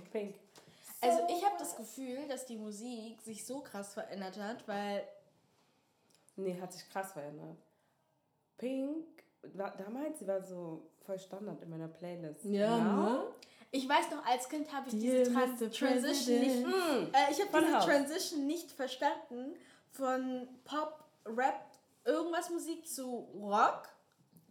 Pink. Pink. Also ich habe das Gefühl, dass die Musik sich so krass verändert hat, weil Nee, hat sich krass verändert. Pink, war, damals, sie war so voll Standard in meiner Playlist. Ja, ne? ich weiß noch, als Kind habe ich Dear diese Tran Mr. Transition nicht, President. äh, ich habe diese. Transition nicht verstanden von Pop, Rap, irgendwas Musik zu Rock.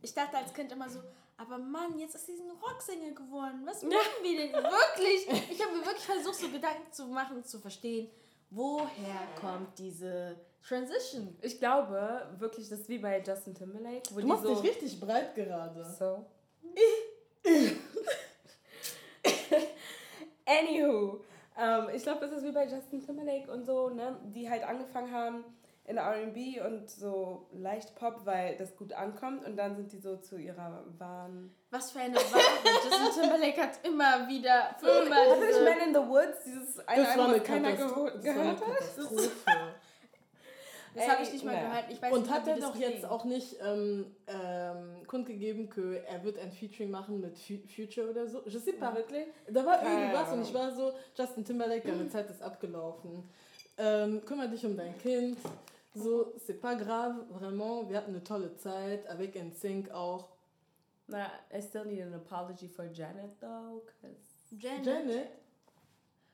Ich dachte als Kind immer so, aber Mann, jetzt ist sie ein Rocksänger geworden. Was machen wir denn wirklich? Ich habe mir wirklich versucht, so Gedanken zu machen, zu verstehen, woher kommt diese Transition? Ich glaube wirklich, das ist wie bei Justin Timberlake, wo Du die machst so... dich richtig breit gerade. So. Anywho, ähm, ich glaube, das ist wie bei Justin Timberlake und so, ne? Die halt angefangen haben in RB und so leicht Pop, weil das gut ankommt und dann sind die so zu ihrer wahren. Was für eine Ware. Justin Timberlake hat immer wieder für immer Hast du nicht. Man in the Woods, dieses eine Das war Album, was keiner gehört hat? Katastrophe. Das habe ich nicht mal naja. gehört. Ich weiß Und nicht hat er doch jetzt klingt. auch nicht ähm, ähm, kundgegeben, er wird ein Featuring machen mit Fu- Future oder so? Je sais pas. Wirklich? Da war Keine irgendwas und Ahnung. ich war so, Justin Timberlake, deine Zeit ist abgelaufen. Ähm, kümmere dich um dein Kind. So, c'est pas grave, vraiment. Wir hatten eine tolle Zeit, avec NSYNC auch. Na, I still need an apology for Janet though, cause Janet. Janet?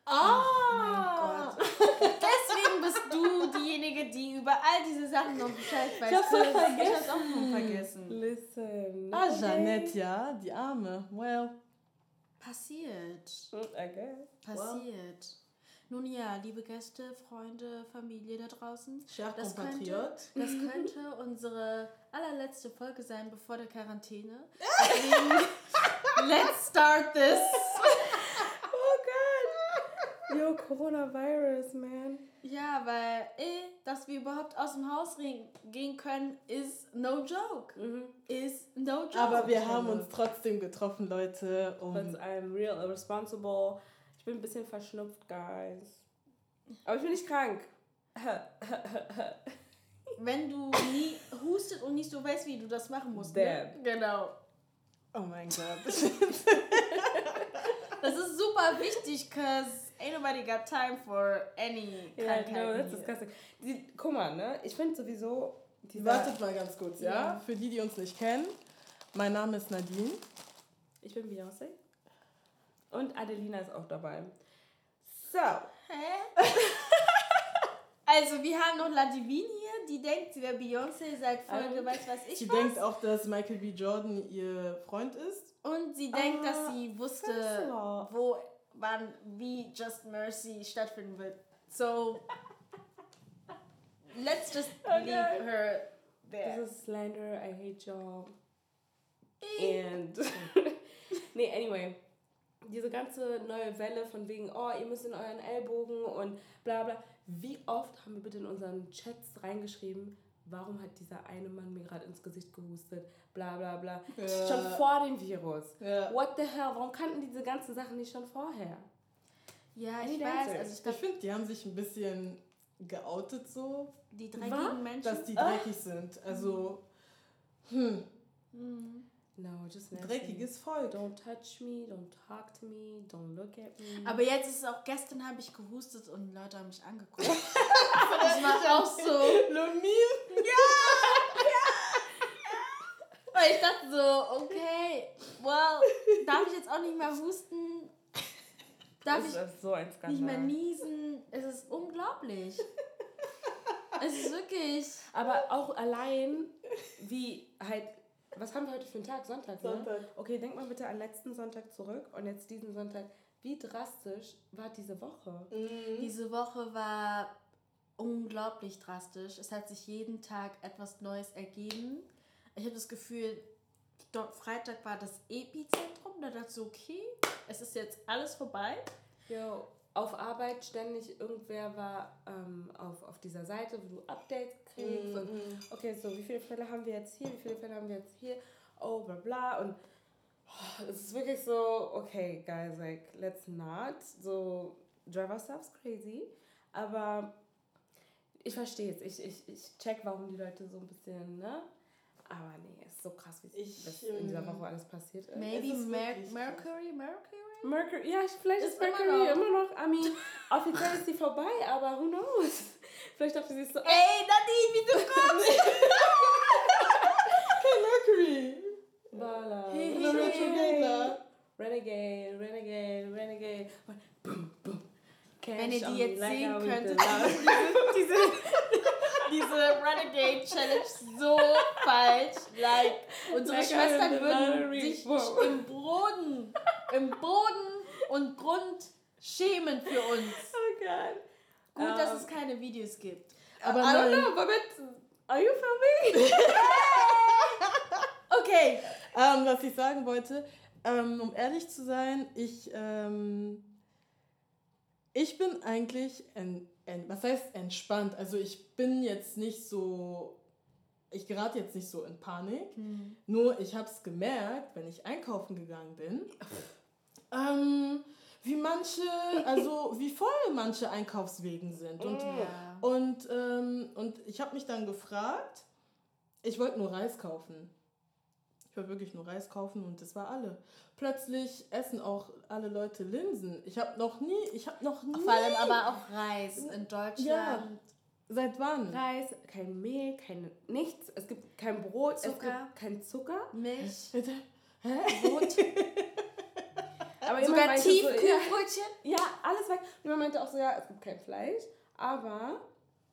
Ah! Deswegen bist du diejenige, die über all diese Sachen noch Bescheid weiß. hab's doch Ich hab's vergessen. auch noch vergessen. listen. Ah, okay. Janet, ja, die Arme. Well. Passiert. Okay. Passiert. Nun ja, liebe Gäste, Freunde, Familie da draußen. Cher Das könnte, Compatriot. das könnte unsere allerletzte Folge sein bevor der Quarantäne. Deswegen, let's start this. Oh God. Yo, Coronavirus, man. Ja, weil, eh, dass wir überhaupt aus dem Haus gehen können, ist no joke. Ist no joke. Aber wir haben uns trotzdem getroffen, Leute. But Und I'm real irresponsible. Ich bin ein bisschen verschnupft, guys. Aber ich bin nicht krank. Wenn du nie hustet und nicht so weißt, wie du das machen musst. Ne? Genau. oh mein Gott. Das ist super wichtig, cause ain't nobody got time for any Ja, no, that's hier. disgusting. Die, guck mal, ne? Ich finde sowieso... Dieser, Wartet mal ganz kurz, ja? Ja. Für die, die uns nicht kennen. Mein Name ist Nadine. Ich bin Beyoncé. Und Adelina ist auch dabei. So. Hä? also, wir haben noch La Divine hier, die denkt, sie wäre Beyoncé seit Folge, Ähm, weiß was ich Sie was. denkt auch, dass Michael B. Jordan ihr Freund ist. Und sie denkt, Ah, dass sie wusste, wo, wann, wie Just Mercy stattfinden wird. So, let's just Okay. leave her there. This is slander. I hate y'all. And nee, anyway, diese ganze neue Welle von wegen, oh, ihr müsst in euren Ellbogen und bla bla. Wie oft haben wir bitte in unseren Chats reingeschrieben, warum hat dieser eine Mann mir gerade ins Gesicht gehustet, bla bla bla. Ja. Schon vor dem Virus. Ja. What the hell? Warum kannten diese ganzen Sachen nicht schon vorher? Ja, Any ich weiß, also ich Ich finde, die haben sich ein bisschen geoutet so, die Was? dreckigen Menschen. dass die dreckig sind. Also, No, just nasty. dreckiges Volk. Don't touch me, don't talk to me, don't look at me. Aber jetzt ist es auch, gestern habe ich gehustet und Leute haben mich angeguckt. das war auch so. Lomir? Weil ich dachte so, okay, well, darf ich jetzt auch nicht mehr husten? Darf das ich ist so ein Skandal. nicht mehr niesen? Es ist unglaublich. es ist wirklich. Aber auch allein, wie halt, was haben wir heute für einen Tag? Sonntag, ne? Sonntag. Okay, denk mal bitte an letzten Sonntag zurück und jetzt diesen Sonntag. Wie drastisch war diese Woche? Diese Woche war unglaublich drastisch. Es hat sich jeden Tag etwas Neues ergeben. Ich habe das Gefühl, Freitag war das Epizentrum. Da dachte ich so, okay, es ist jetzt alles vorbei. Jo, auf Arbeit ständig irgendwer war ähm, auf, auf dieser Seite, wo du Updates kriegst. Und, okay, so wie viele Fälle haben wir jetzt hier, wie viele Fälle haben wir jetzt hier, oh, bla bla. Und oh, es ist wirklich so, okay, guys, like, let's not. So, drive ourselves crazy. Aber ich verstehe es. Ich, ich, ich check, warum die Leute so ein bisschen, ne? Aber nee, es ist so krass, wie Ich, was in dieser ähm, Woche alles passiert ist. Maybe ist Mer wirklich Mercury, Mercury? Mercury, ja, vielleicht ist, Ist immer Mercury noch. immer noch. I mean, offiziell ist sie vorbei, aber who knows? Vielleicht dachte sie ist so. Ey, Nadine, wie du kommst! Mercury. Bala. Hey, The Retrograde. Renegade, Renegade, Renegade. Boom, boom. Wenn ihr Cash die jetzt sehen könntet, belong. diese, diese Renegade Challenge so falsch. Like, unsere Like Schwestern würden sich Wow. im Boden, im Boden und Grund schämen für uns. Oh God. Gut, dass Ähm, es keine Videos gibt. Aber I don't know, but are you filming? Okay. Ähm, was ich sagen wollte, ähm, um ehrlich zu sein, ich, ähm, ich bin eigentlich, en, en, was heißt entspannt? Also ich bin jetzt nicht so, ich gerate jetzt nicht so in Panik. Nur ich habe es gemerkt, wenn ich einkaufen gegangen bin, ähm, wie manche, also wie voll manche Einkaufswegen sind. Und Ja. und, ähm, und ich habe mich dann gefragt, ich wollte nur Reis kaufen. Ich wollte wirklich nur Reis kaufen und das war alle. Plötzlich essen auch alle Leute Linsen. Ich habe noch nie, ich habe noch nie. Vor allem aber auch Reis in Deutschland. Seit wann? Reis, kein Mehl, kein nichts. Es gibt kein Brot, Zucker. es gibt kein Zucker. Milch, Bitte? Brot, Aber sogar meinte so, ja, Tiefkühlbrötchen. ja, alles weg. Und man meinte auch so, ja, es gibt kein Fleisch, aber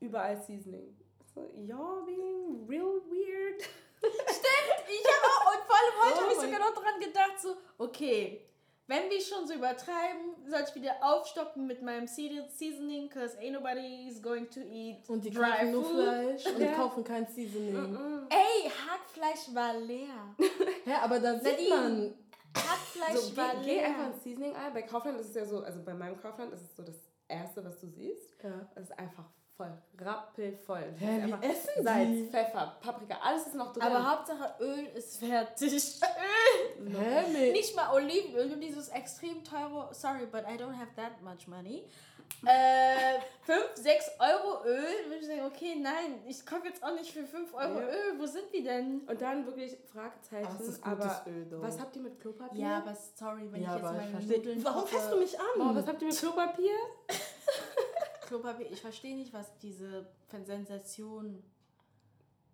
überall Seasoning. So, you're being real weird. Ich habe auch, und vor allem heute Oh habe ich sogar noch dran gedacht, so, okay, wenn wir schon so übertreiben, soll ich wieder aufstocken mit meinem Se- Seasoning, because ain't nobody is going to eat Und die dry kaufen nur. Fleisch und Ja. kaufen kein Seasoning. Ey, Hackfleisch war leer. Ja, aber da sieht Nadine. man. Hackfleisch So, war geh, geh leer. einfach ins Seasoning ein. Bei Kaufland ist es ja so, also bei meinem Kaufland ist es so das Erste, was du siehst. Ja. Es ist einfach voll, rappelvoll. Hä, wie essen Salz, die? Pfeffer, Paprika, alles ist noch drin. Aber Hauptsache Öl ist fertig. Hä, nee. Nicht mal Olivenöl, nur dieses extrem teure, sorry, but I don't have that much money. Äh, 5, 6 Euro Öl. Würde ich sagen, okay, nein, ich kaufe jetzt auch nicht für 5 Euro Ja. Öl. Wo sind wir denn? Und dann wirklich Fragezeichen. Aber ist aber Öl, doch. was habt ihr mit Klopapier? Ja, aber sorry, wenn Ja, ich jetzt meine. Nudeln Warum fasst du mich an? was habt ihr mit Klopapier? Klopapier, ich verstehe nicht, was diese Sensation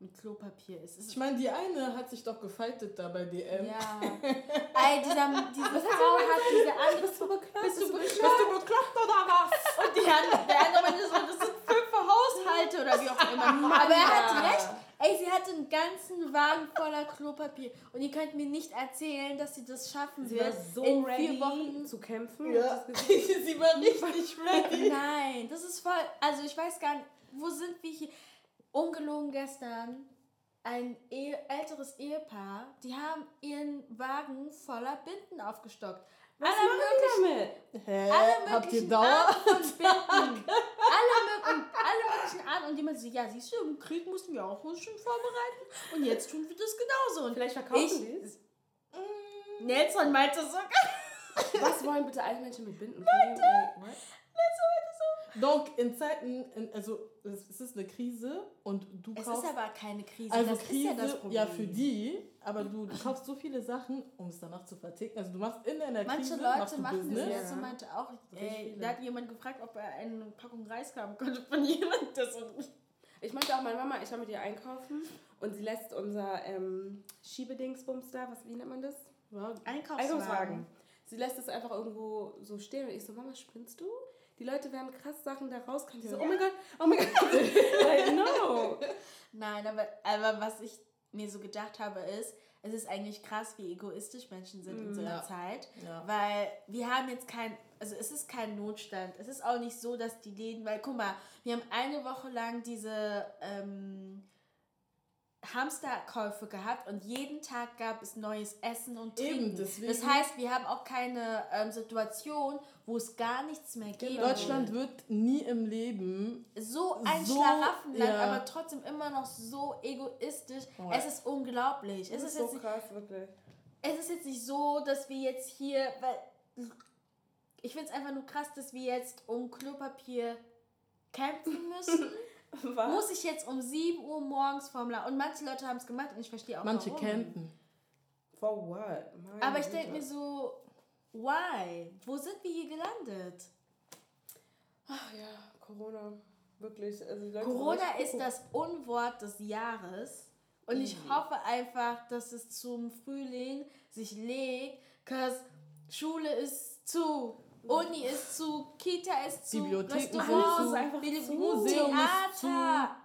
mit Klopapier ist. Es Ich meine, die eine hat sich doch gefaltet da bei DM. ja. Ey, dieser, diese Frau hat diese andere so bekloppt. Bist du, so bist bekloppt. du bekloppt oder was? Und die andere, der andere meinte so, das sind fünf Haushalte oder wie auch immer. Aber er hat recht. Ey, sie hatte einen ganzen Wagen voller Klopapier. Und ihr könnt mir nicht erzählen, dass sie das schaffen Sie war wird. so in ready vier Wochen. zu kämpfen. Ja. Sie war richtig ready. Nein, das ist voll. Also ich weiß gar nicht, wo sind wir hier? Ungelogen gestern. Ein Ehe, älteres Ehepaar, die haben ihren Wagen voller Binden aufgestockt. Was Alle machen die damit? Hä? alle Habt ihr möglichen Dauer? Binden. alle, mö- und alle möglichen Arten. Und jemand so, ja, siehst du, im Krieg mussten wir auch uns schon vorbereiten. Und jetzt tun wir das genauso. Und Vielleicht verkaufen die es. Nelson meinte sogar. Was wollen bitte alle Menschen mit Binden? Like, what? Donc, in Zeiten, in, also es, es ist eine Krise und du Es kaufst... ist aber keine Krise. also das Krise, ist ja das Problem. ja für die, aber du, du kaufst so viele Sachen, um es danach zu verticken. Also du machst in deiner Manche Krise, Leute machst du machen das. Business. Ja. Nelson meinte auch, ey, da hat jemand gefragt, ob er eine Packung Reis haben konnte von jemandem. Das und Ich meinte auch meine Mama, ich war mit ihr einkaufen und sie lässt unser ähm, Schiebedingsbums da, was, wie nennt man das? Einkaufswagen. Einkaufswagen. Sie lässt es einfach irgendwo so stehen und ich so, Mama, spinnst du? Die Leute werden krass Sachen da rauskommen. Die so, oh mein Gott, oh mein Gott. I know. Nein, aber, aber was ich mir so gedacht habe, ist, es ist eigentlich krass, wie egoistisch Menschen sind in so einer Ja. Zeit. Ja. Weil wir haben jetzt kein, also es ist kein Notstand. Es ist auch nicht so, dass die Läden, weil guck mal, wir haben eine Woche lang diese ähm, Hamsterkäufe gehabt und jeden Tag gab es neues Essen und Eben, Trinken. deswegen- das heißt, wir haben auch keine ähm, Situation, wo es gar nichts mehr gibt. Deutschland wird nie im Leben so ein So, Schlaraffenland, ja. aber trotzdem immer noch so egoistisch. Oh. Es ist unglaublich. Es Das ist, ist so jetzt nicht, krass, wirklich. es ist jetzt nicht so, dass wir jetzt hier, weil ich finde es einfach nur krass, dass wir jetzt um Klopapier kämpfen müssen. Was? Muss ich jetzt um 7 Uhr morgens vorm La Und manche Leute haben es gemacht und ich verstehe auch manche warum. campen. For what? Meine Aber ich denke mir so, Why? Wo sind wir hier gelandet? Ach ja, Corona. Wirklich. Also Corona sind ist das Unwort des Jahres. Und ich Easy. hoffe einfach, dass es zum Frühling sich legt, cause Schule ist zu, Uni ist zu, Kita ist zu, Bibliotheken sind Restaurants, zu. Bibli- zu. Ist Theater,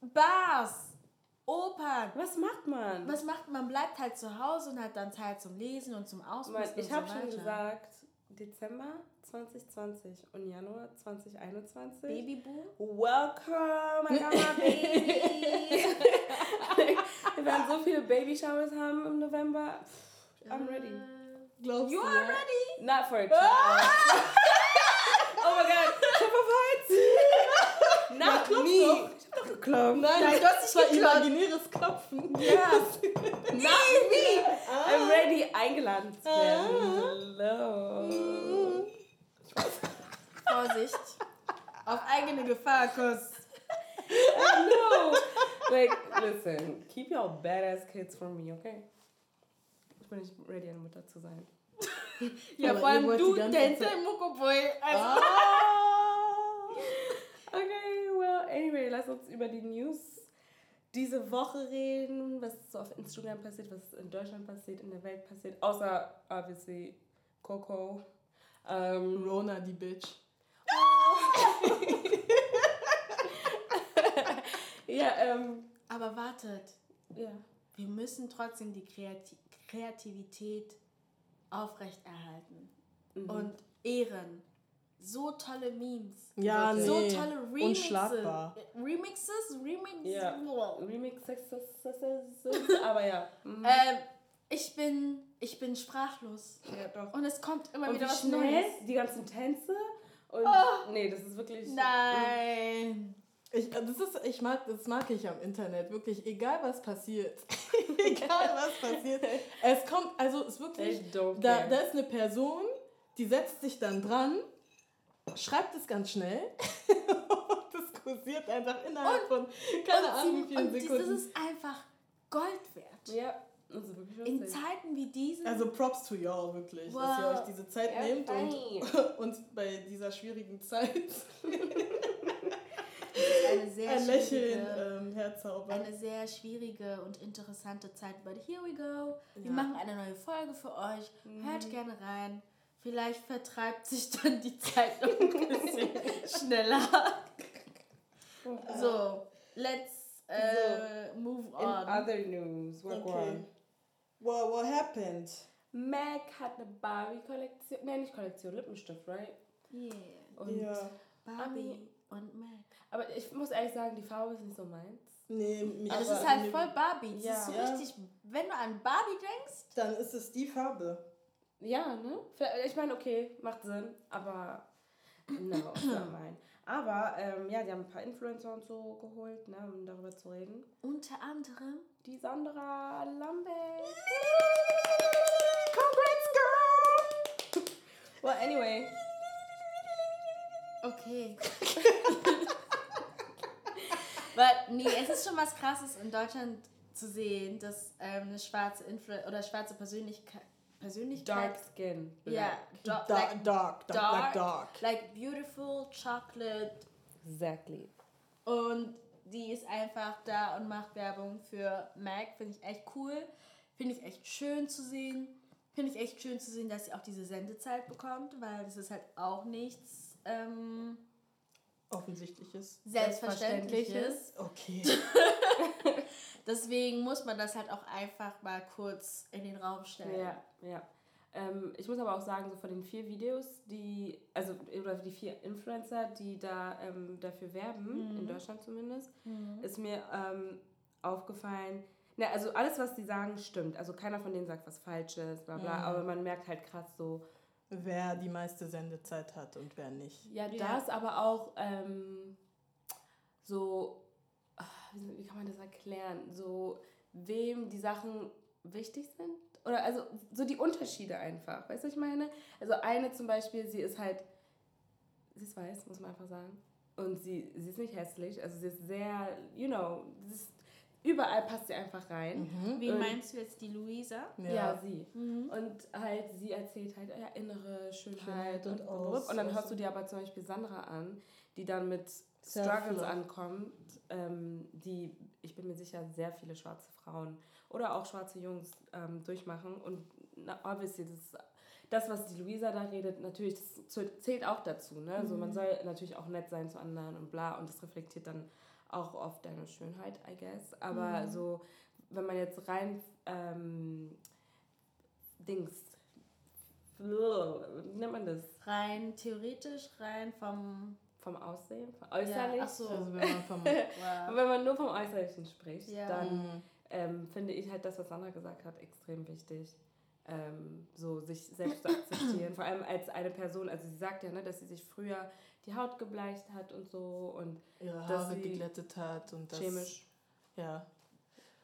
Bars, Opern. Was macht man? Was macht man? Man bleibt halt zu Hause und hat dann Zeit zum Lesen und zum Ausprobieren. ich habe so schon gesagt, Dezember 2020 und Januar 2021. Babyboom? Welcome, my baby. Wir werden so viele Baby-Showers haben im November. Pff, I'm ready. Glaubst You du? are ja? ready? Not for a child. oh my god, Klopf auf Holz. Not me. Geklopft. Nein, Nein, du hast imaginäres Klopfen. Yes. Not me. I'm ready, eingeladen zu werden. Ah. Hello. Vorsicht. Auf eigene Gefahr, Kuss. no. Like, listen, keep your badass kids from me, okay? Ich bin nicht ready, eine Mutter zu sein. Ja, Aber vor allem du, Zeit- Muckoboy. Also, Ah. Okay, anyway, lass uns über die News diese Woche reden, was so auf Instagram passiert, was in Deutschland passiert, in der Welt passiert, außer, obviously, Coco. Ähm, Rona, die Bitch. ja, ähm, aber wartet. ja. Wir müssen trotzdem die Kreati Kreativität aufrechterhalten. Mhm. Und ehren. So tolle Memes. Ja, So nee. tolle Remixes. Unschlagbar. Remixes? Remixes? Ja. Remixes, aber ja. Mhm. Ähm, ich bin, ich bin sprachlos. ja, doch. Und es kommt immer Und wieder wie was schnell Neues. die ganzen Tänze und Oh. nee, das ist wirklich Nein. Ich, äh, das, ist, ich mag, das mag ich am Internet, wirklich, egal was passiert. egal was passiert. Es kommt, also es ist wirklich, da, da ist eine Person, die setzt sich dann dran, schreibt es ganz schnell und das kursiert einfach innerhalb von keine und Ahnung wie vielen und Sekunden. das ist einfach Gold wert. ja, also wirklich In. Zeiten wie diesen. Also Props to y'all, wirklich, dass ihr Wow. euch diese Zeit Ja, nehmt funny. und uns bei dieser schwierigen Zeit eine sehr ein Lächeln ähm, herzaubert. eine sehr schwierige und interessante Zeit. But here we go. Wir Ja. machen eine neue Folge für euch. Mhm. Hört gerne rein. Vielleicht vertreibt sich dann die Zeit noch ein bisschen schneller. So, let's äh, move In on. other news, what Okay. What, what happened? Mac hat eine Barbie-Kollektion, nein, nicht Kollektion, Lippenstift, right? Yeah. Und, ja. Barbie und Mac. Aber ich muss ehrlich sagen, die Farbe ist nicht so meins. Nee, mich das aber- ist halt voll Barbie. Das Ja. ist so Ja. richtig, wenn du an Barbie denkst, Dann ist es die Farbe. Ja, ne? Ich meine, okay, macht Sinn, aber no, not mine. Aber ähm, ja, die haben ein paar Influencer und so geholt, ne, um darüber zu reden. unter anderem Die Sandra Lambeck. Congrats, girl! Well, anyway. Okay. Weil, nee, es ist schon was krasses in Deutschland zu sehen, dass ähm, eine schwarze Influ oder schwarze Persönlichkeit Persönlichkeit Dark Skin. ja, dark, Dark, like, dark, dark, dark, like dark. like beautiful chocolate Exactly. und die ist einfach da und macht Werbung für Mac, finde ich echt cool, finde ich echt schön zu sehen, finde ich echt schön zu sehen, dass sie auch diese Sendezeit bekommt, weil das ist halt auch nichts ähm, Offensichtliches. Selbstverständliches. Okay. Deswegen muss man das halt auch einfach mal kurz in den Raum stellen. Ja, ja. Ähm, ich muss aber auch sagen, so von den vier Videos, die, also oder die vier Influencer, die da ähm, dafür werben, in Deutschland zumindest, ist mir ähm, aufgefallen, na, also alles, was die sagen, stimmt. Also keiner von denen sagt was Falsches, bla bla, aber man merkt halt krass so, wer die meiste Sendezeit hat und wer nicht. ja, Ja. das, aber auch ähm, so, wie wie kann man das erklären, so wem die Sachen wichtig sind. Oder also so die Unterschiede einfach, weißt du, was ich meine? Also eine zum Beispiel, sie ist halt, sie ist weiß, muss man einfach sagen. Und sie, sie ist nicht hässlich, also sie ist sehr, you know, sie ist überall passt sie einfach rein. Mhm. Wie Und- meinst du jetzt die Luisa? Ja, sie. Mhm. Und halt, sie erzählt halt ja, innere Schönheit, Schönheit und, und und, und dann hörst du dir aber zum Beispiel Sandra an, die dann mit. Struggles ankommt, ähm, die, ich bin mir sicher, sehr viele schwarze Frauen oder auch schwarze Jungs ähm, durchmachen. Und na, obviously, das, das, was die Luisa da redet, natürlich, das zäh- zählt auch dazu. Ne? Also man soll natürlich auch nett sein zu anderen und bla. Und das reflektiert dann auch auf deine Schönheit, I guess. Aber so, wenn man jetzt rein ähm, Dings, wie nennt man das? Rein theoretisch, rein vom. Vom Aussehen? Vom Äußerlich? ach so. Also wenn man vom Wow. wenn man nur vom Äußerlichen spricht, Ja. dann Mhm. ähm, finde ich halt das, was Sandra gesagt hat, extrem wichtig. Ähm, so sich selbst zu akzeptieren. Vor allem als eine Person, also sie sagt ja, ne, dass sie sich früher die Haut gebleicht hat und so und ihre Haare geglättet hat und das chemisch, ja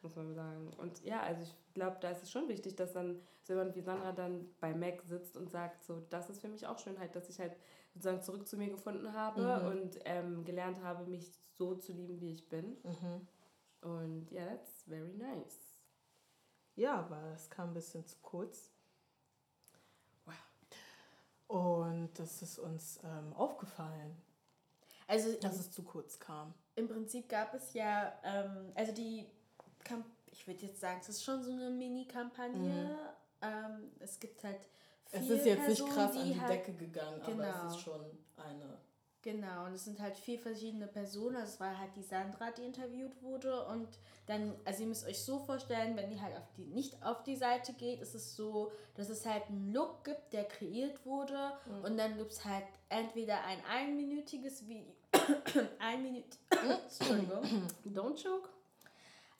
muss man sagen. Und ja, also ich glaube, da ist es schon wichtig, dass dann so jemand wie Sandra dann bei Mac sitzt und sagt, so, das ist für mich auch Schönheit, dass ich halt sozusagen zurück zu mir gefunden habe Mhm. und ähm, gelernt habe, mich so zu lieben, wie ich bin. mhm. Und ja, that's very nice. ja aber es kam ein bisschen zu kurz Wow. und das ist uns ähm, aufgefallen Also dass es zu kurz kam im Prinzip gab es ja, ähm, also die, Kamp ich würde jetzt sagen, es ist schon so eine Mini-Kampagne. Ähm, es gibt halt es ist jetzt Personen, nicht krass an die halt, Decke gegangen aber Genau. es ist schon eine Genau, und es sind halt vier verschiedene Personen. Also es war halt die Sandra, die interviewt wurde. Und dann, also ihr müsst euch so vorstellen, wenn ihr halt auf die, nicht auf die Seite geht, ist es so, dass es halt einen Look gibt, der kreiert wurde. Und dann gibt es halt entweder ein einminütiges Video. ein Entschuldigung. Don't choke.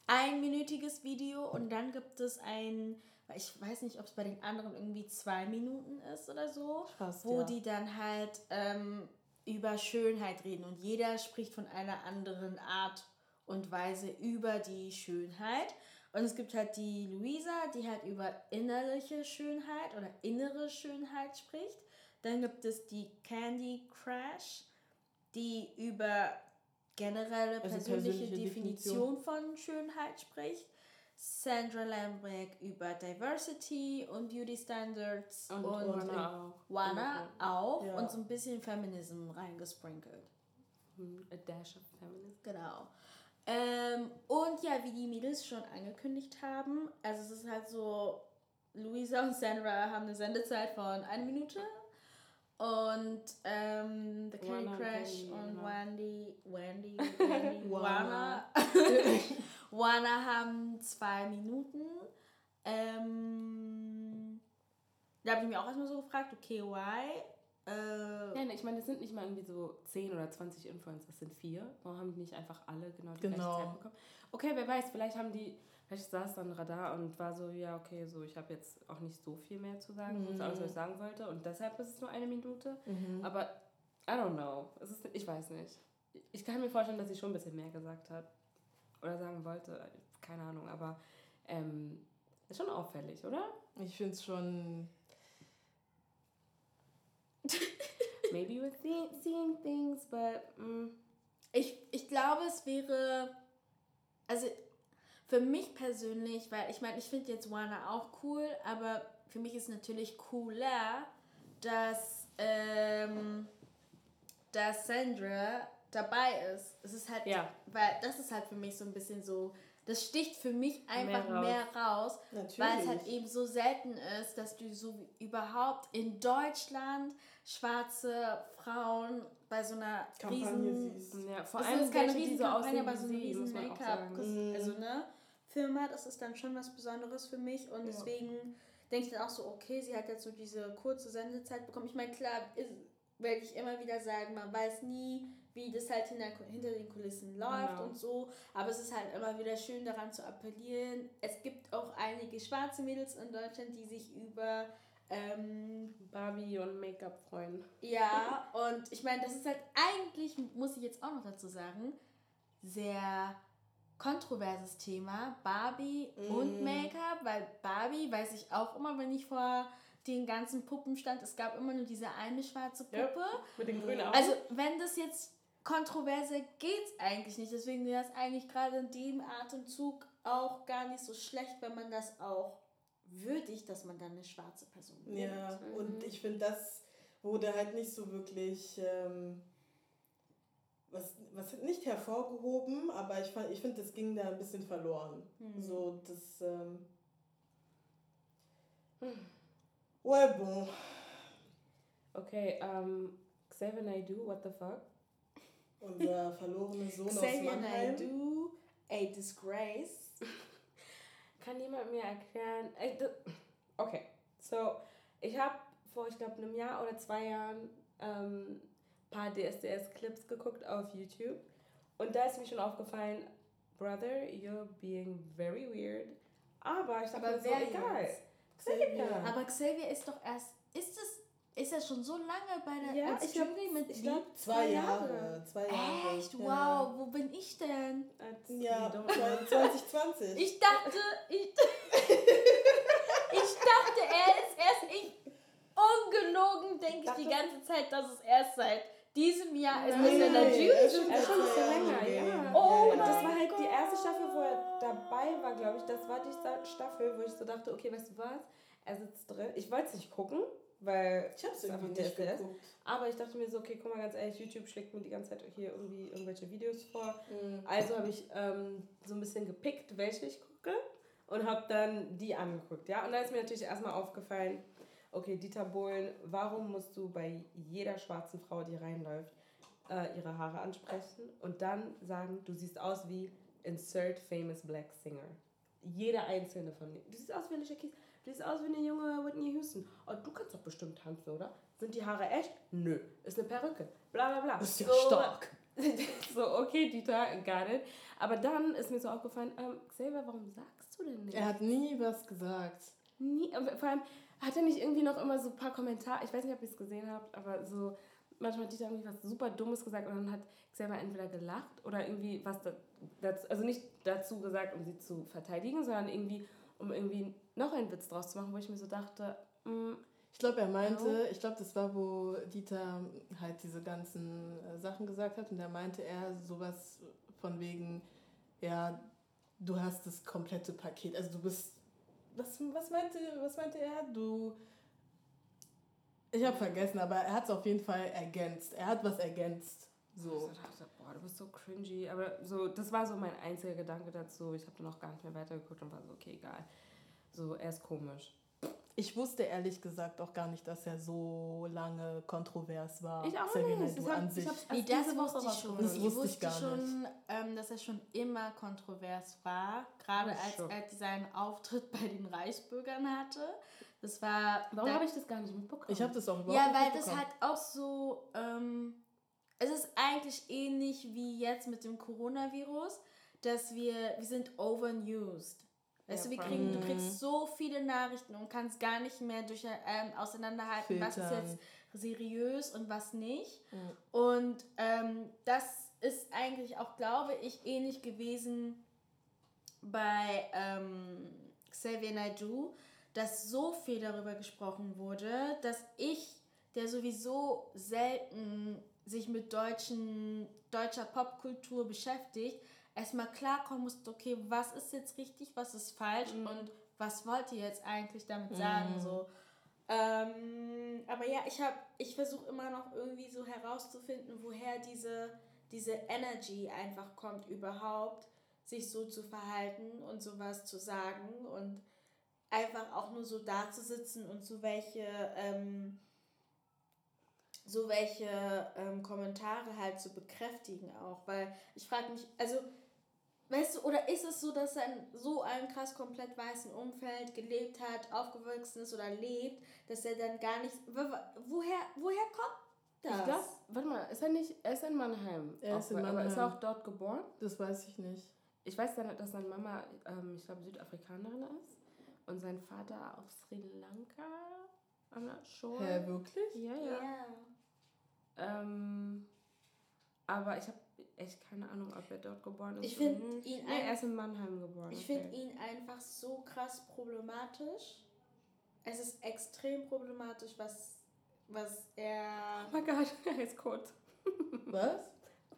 einminütiges Video und dann gibt es ein, ich weiß nicht, ob es bei den anderen irgendwie zwei Minuten ist oder so, Fast, wo ja. die dann halt ähm, über Schönheit reden und jeder spricht von einer anderen Art und Weise über die Schönheit. Und es gibt halt die Luisa, die halt über innerliche Schönheit oder innere Schönheit spricht. Dann gibt es die Candy Crash, die über generelle Also persönliche, persönliche Definition von Schönheit spricht. Sandra Lambrick über Diversity und Beauty Standards Und, und, Wana auch. Wana auch Ja. und so ein bisschen Feminism reingesprinkelt. Mhm, A dash of feminism. Genau. Ähm, und ja, wie die Mädels schon angekündigt haben, also es ist halt so, Luisa und Sandra haben eine Sendezeit von einer Minute und ähm, The Candy und Crash und genau. Wendy, Wendy, Wendy, Wana. Wana haben zwei Minuten. Ähm, da habe ich mir auch erstmal so gefragt, okay, why? Äh, Ja, ne, ich meine, das sind nicht mal irgendwie so 10 oder 20 Influencers, das sind vier. Warum haben die nicht einfach alle genau die Genau. gleiche Zeit bekommen? Okay, wer weiß, vielleicht haben die, vielleicht saß dann Radar und war so, ja, okay, so ich habe jetzt auch nicht so viel mehr zu sagen, Mhm. alles, was ich sagen wollte. Und deshalb ist es nur eine Minute. Mhm. Aber I don't know. Es ist, ich weiß nicht. Ich kann mir vorstellen, dass sie schon ein bisschen mehr gesagt hat. Oder sagen wollte. Keine Ahnung, aber ähm, ist schon auffällig, oder? ich finde es schon Maybe we're see seeing things, but mm, Ich, ich glaube, es wäre, also für mich persönlich, weil ich meine, ich finde jetzt Wana auch cool, aber für mich ist natürlich cooler, dass, ähm, dass Sandra dabei ist. Es ist halt, Ja. weil das ist halt für mich so ein bisschen so, das sticht für mich einfach Mehr mehr raus. raus, Natürlich. weil es halt eben so selten ist, dass du so überhaupt in Deutschland schwarze Frauen bei so einer Kampagne riesen siehst. ja, vor allem ist keine die so aussehen aber so eine riesen Make-up. Mhm. Also, ne? Firma, das ist dann schon was Besonderes für mich und Ja. deswegen denke ich dann auch so, okay, sie hat jetzt so diese kurze Sendezeit bekommen. Ich meine, klar, ist, werde ich immer wieder sagen, man weiß nie, wie das halt hinter, hinter den Kulissen läuft Genau. und so, aber es ist halt immer wieder schön daran zu appellieren. Es gibt auch einige schwarze Mädels in Deutschland, die sich über ähm, Barbie und Make-up freuen. ja, und ich meine, das ist halt eigentlich, muss ich jetzt auch noch dazu sagen, sehr kontroverses Thema. Barbie und Mm. Make-up, weil Barbie weiß ich auch immer, wenn ich vor den ganzen Puppen stand, es gab immer nur diese eine schwarze Ja. Puppe. Mit den grünen Augen. Also, wenn das jetzt kontroverser geht's eigentlich nicht. Deswegen wäre es eigentlich gerade in dem Atemzug auch gar nicht so schlecht, wenn man das auch würdigt, dass man dann eine schwarze Person nimmt. Ja, und ich finde, das wurde halt nicht so wirklich, ähm, was, was nicht hervorgehoben, aber ich, fand- ich finde, das ging da ein bisschen verloren. So, das, ähm, well, bon. Okay, ähm, Xavier Naidoo, what the fuck? Unser verlorener Sohn aus Xavier Mannheim. Naidoo, a disgrace. Kann jemand mir erklären? Okay, so ich habe vor, ich glaube, einem Jahr oder zwei Jahren ähm, paar DSDS-Clips geguckt auf YouTube und da ist mir schon aufgefallen, Brother, you're being very weird. Aber ich dachte Aber mir so, wer egal. Xavier. Aber Xavier ist doch erst, ist es, ist er schon so lange bei der Ja, als ich glaub- Jurymitglied? ich glaub, Zwei Jahre. Zwei Jahre. Echt? Wow, Ja. wo bin ich denn? Als Ja, die dumme- 2020. Ich dachte, ich, ich dachte, er ist erst, ich, ungelogen denke ich die Dachte- ganze Zeit, dass es erst seit diesem Jahr ist, Nein, er in der Jury ist schon Er schon ein bisschen zwei länger, ja. Oh und das war halt die erste Gott. Staffel, wo er dabei war, glaube ich. Das war die Sta- Staffel, wo ich so dachte, okay, weißt du was? Er sitzt drin. Ich wollte es nicht gucken, weil Ich hab's irgendwie nicht geguckt. Aber ich dachte mir so, okay, guck mal ganz ehrlich, YouTube schlägt mir die ganze Zeit hier irgendwie irgendwelche Videos vor. Mhm. Also habe ich ähm, so ein bisschen gepickt, welche ich gucke und habe dann die angeguckt. Ja? Und da ist mir natürlich erstmal aufgefallen, okay, Dieter Bohlen, warum musst du bei jeder schwarzen Frau, die reinläuft, äh, ihre Haare ansprechen und dann sagen, du siehst aus wie Insert Famous Black Singer. Jeder einzelne von denen. Du siehst aus wie Alicia Keys. Du siehst aus wie eine junge Whitney Houston. Oh, du kannst doch bestimmt tanzen, oder? Sind die Haare echt? Nö. Ist eine Perücke. Bla bla bla. Ist ja So, stark. so, okay, Dieter, got it. Aber dann ist mir so aufgefallen, ähm, Xavier, warum sagst du denn nicht? Er hat nie was gesagt. Nie, vor allem hat er nicht irgendwie noch immer so ein paar Kommentare, ich weiß nicht, ob ihr es gesehen habt, aber so, manchmal hat Dieter irgendwie was super Dummes gesagt und dann hat Xavier entweder gelacht oder irgendwie was da, dazu, also nicht dazu gesagt, um sie zu verteidigen, sondern irgendwie, um irgendwie noch einen Witz draus zu machen, wo ich mir so dachte, mm, Ich glaube, er meinte, ich glaube, das war, wo Dieter halt diese ganzen äh, Sachen gesagt hat und da meinte er sowas von wegen, ja, du hast das komplette Paket, also du bist, was, was, meinte, was meinte er? Du, ich habe vergessen, aber er hat es auf jeden Fall ergänzt. Er hat was ergänzt. so So. dachte, boah, du bist so cringy, aber so, das war so mein einziger Gedanke dazu. Ich habe dann auch gar nicht mehr weitergeguckt und war so, okay, egal. So, er ist komisch. Ich wusste ehrlich gesagt auch gar nicht, dass er so lange kontrovers war. Ich auch Xavier nicht. Hab- an ich sich. hab's Nee, erst das wusste ich schon. Das wusste ich gar schon, ähm, dass er schon immer kontrovers war. Gerade Oh, als er seinen Auftritt bei den Reichsbürgern hatte. Das war. Warum habe ich das gar nicht mitbekommen? Ich habe das auch überhaupt Ja, nicht weil das halt auch so. Ähm, es ist eigentlich ähnlich wie jetzt mit dem Coronavirus, dass wir. Wir sind overused. Weißt Ja, du, wir kriegen, du Mhm. kriegst so viele Nachrichten und kannst gar nicht mehr durch, ähm, auseinanderhalten, was ist Filtern. jetzt seriös und was nicht. Mhm. Und ähm, das ist eigentlich auch, glaube ich, ähnlich gewesen bei ähm, Xavier Naidoo, dass so viel darüber gesprochen wurde, dass ich, der sowieso selten sich mit deutschen, deutscher Popkultur beschäftigt, erstmal klarkommen musste, okay, was ist jetzt richtig, was ist falsch und was wollt ihr jetzt eigentlich damit sagen? Mhm. So. Ähm, aber ja, ich habe, ich versuche immer noch irgendwie so herauszufinden, woher diese, diese Energy einfach kommt überhaupt, sich so zu verhalten und sowas zu sagen und einfach auch nur so da zu sitzen und so welche, ähm, so welche ähm, Kommentare halt zu bekräftigen auch, weil ich frage mich, also Weißt du, oder ist es so, dass er in so einem krass komplett weißen Umfeld gelebt hat, aufgewachsen ist oder lebt, dass er dann gar nicht. wo- Woher, woher kommt das? Ich glaube, warte mal, ist er nicht, er ist in Mannheim. Er ist in aufge- Aber ist er Mannheim. auch dort geboren? Das weiß ich nicht. Ich weiß dann, dass seine Mama, ähm, ich glaube, Südafrikanerin ist und sein Vater auf Sri Lanka an der Shore. Hä, wirklich? Ja, ja. ja. Ähm, aber ich habe echt keine Ahnung, ob er dort geboren ist. Ich find oder nicht. ihn Nee, er ist in Mannheim geboren. Ich okay. finde ihn einfach so krass problematisch. Es ist extrem problematisch, was, was er. Oh mein Gott, er ist kurz. Was?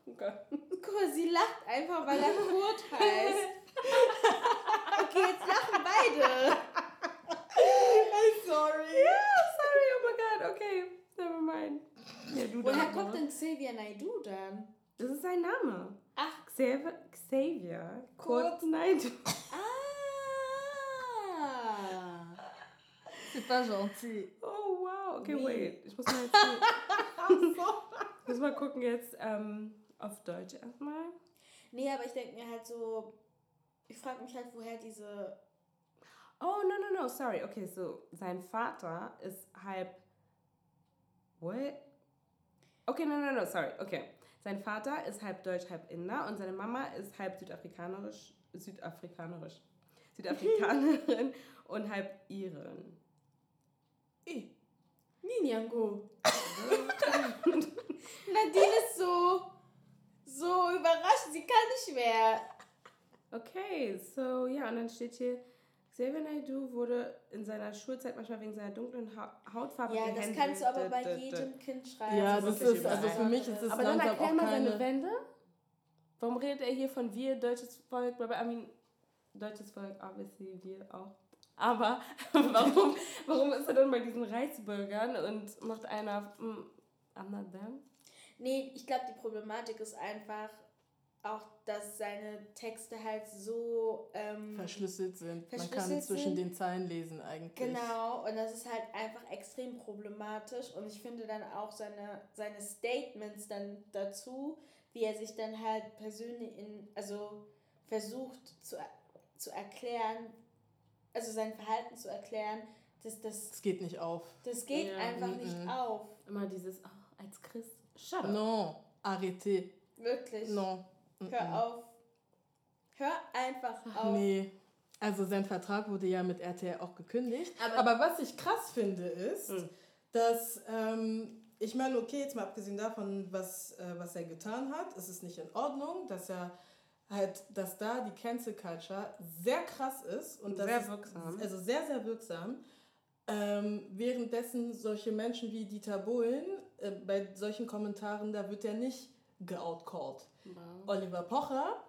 Oh Gott. Mal, sie lacht einfach, weil er Kurt heißt. Okay, jetzt lachen beide. Sorry. Yeah, sorry, oh my God, okay. Never mind. Ja, du Woher kommt denn Xavier Naidoo dann? Das ist sein Name. Ach, Xavier. Xavier. Kurt. Naidoo. ah. C'est pas gentil. Oh wow. Okay, Wie? wait. Ich muss mal jetzt. ich muss mal gucken jetzt ähm, auf Deutsch erstmal. Nee, aber ich denke mir halt so, ich frage mich halt, woher diese. Oh, no, no, no, sorry. Okay, so sein Vater ist halb. What? Okay, no, no, no, sorry. Okay. Sein Vater ist halb deutsch, halb Inder und seine Mama ist halb südafrikanerisch, südafrikanerisch, Südafrikanerin und halb Irin. Eh. Ninyango. Nadine ist so. so überrascht, sie kann nicht mehr. Okay, so ja, und dann steht hier, Xavier Naidoo wurde in seiner Schulzeit manchmal wegen seiner dunklen ha Hautfarbe Ja, das kannst du aber bei jedem Kind schreiben. Ja, das wirklich ist, also für mich ist es Aber dann erklär auch mal seine keine... Wende. Warum redet er hier von wir, deutsches Volk? Weil, I mean, deutsches Volk, obviously, wir auch. Aber warum, warum ist er dann bei diesen Reichsbürgern und macht einer, mm, I'm not them? Nee, ich glaube, die Problematik ist einfach auch, dass seine Texte halt so. Ähm, verschlüsselt sind. Man kann Verschlüsselt zwischen sind. den Zeilen lesen eigentlich. Genau, und das ist halt einfach extrem problematisch. Und ich finde dann auch seine, seine Statements dann dazu, wie er sich dann halt persönlich in, also versucht zu, zu erklären, also sein Verhalten zu erklären, dass das, Es geht nicht auf. das geht Ja, einfach mhm. nicht auf. Immer dieses, oh, als Christ, shut up. Non, arrêtez. Wirklich. Non. Hör auf. Hör einfach auf. Nee. Also sein Vertrag wurde ja mit RTL auch gekündigt. Aber- Aber, was ich krass finde, ist, Hm. dass ähm, ich meine, okay, jetzt mal abgesehen davon, was, äh, was er getan hat, ist es nicht in Ordnung, dass er halt, dass da die Cancel Culture sehr krass ist und das Sehr ist, wirksam. Also sehr, sehr wirksam. Ähm, währenddessen solche Menschen wie Dieter Bohlen, äh, bei solchen Kommentaren, da wird er nicht geoutcalled. Oliver Pocher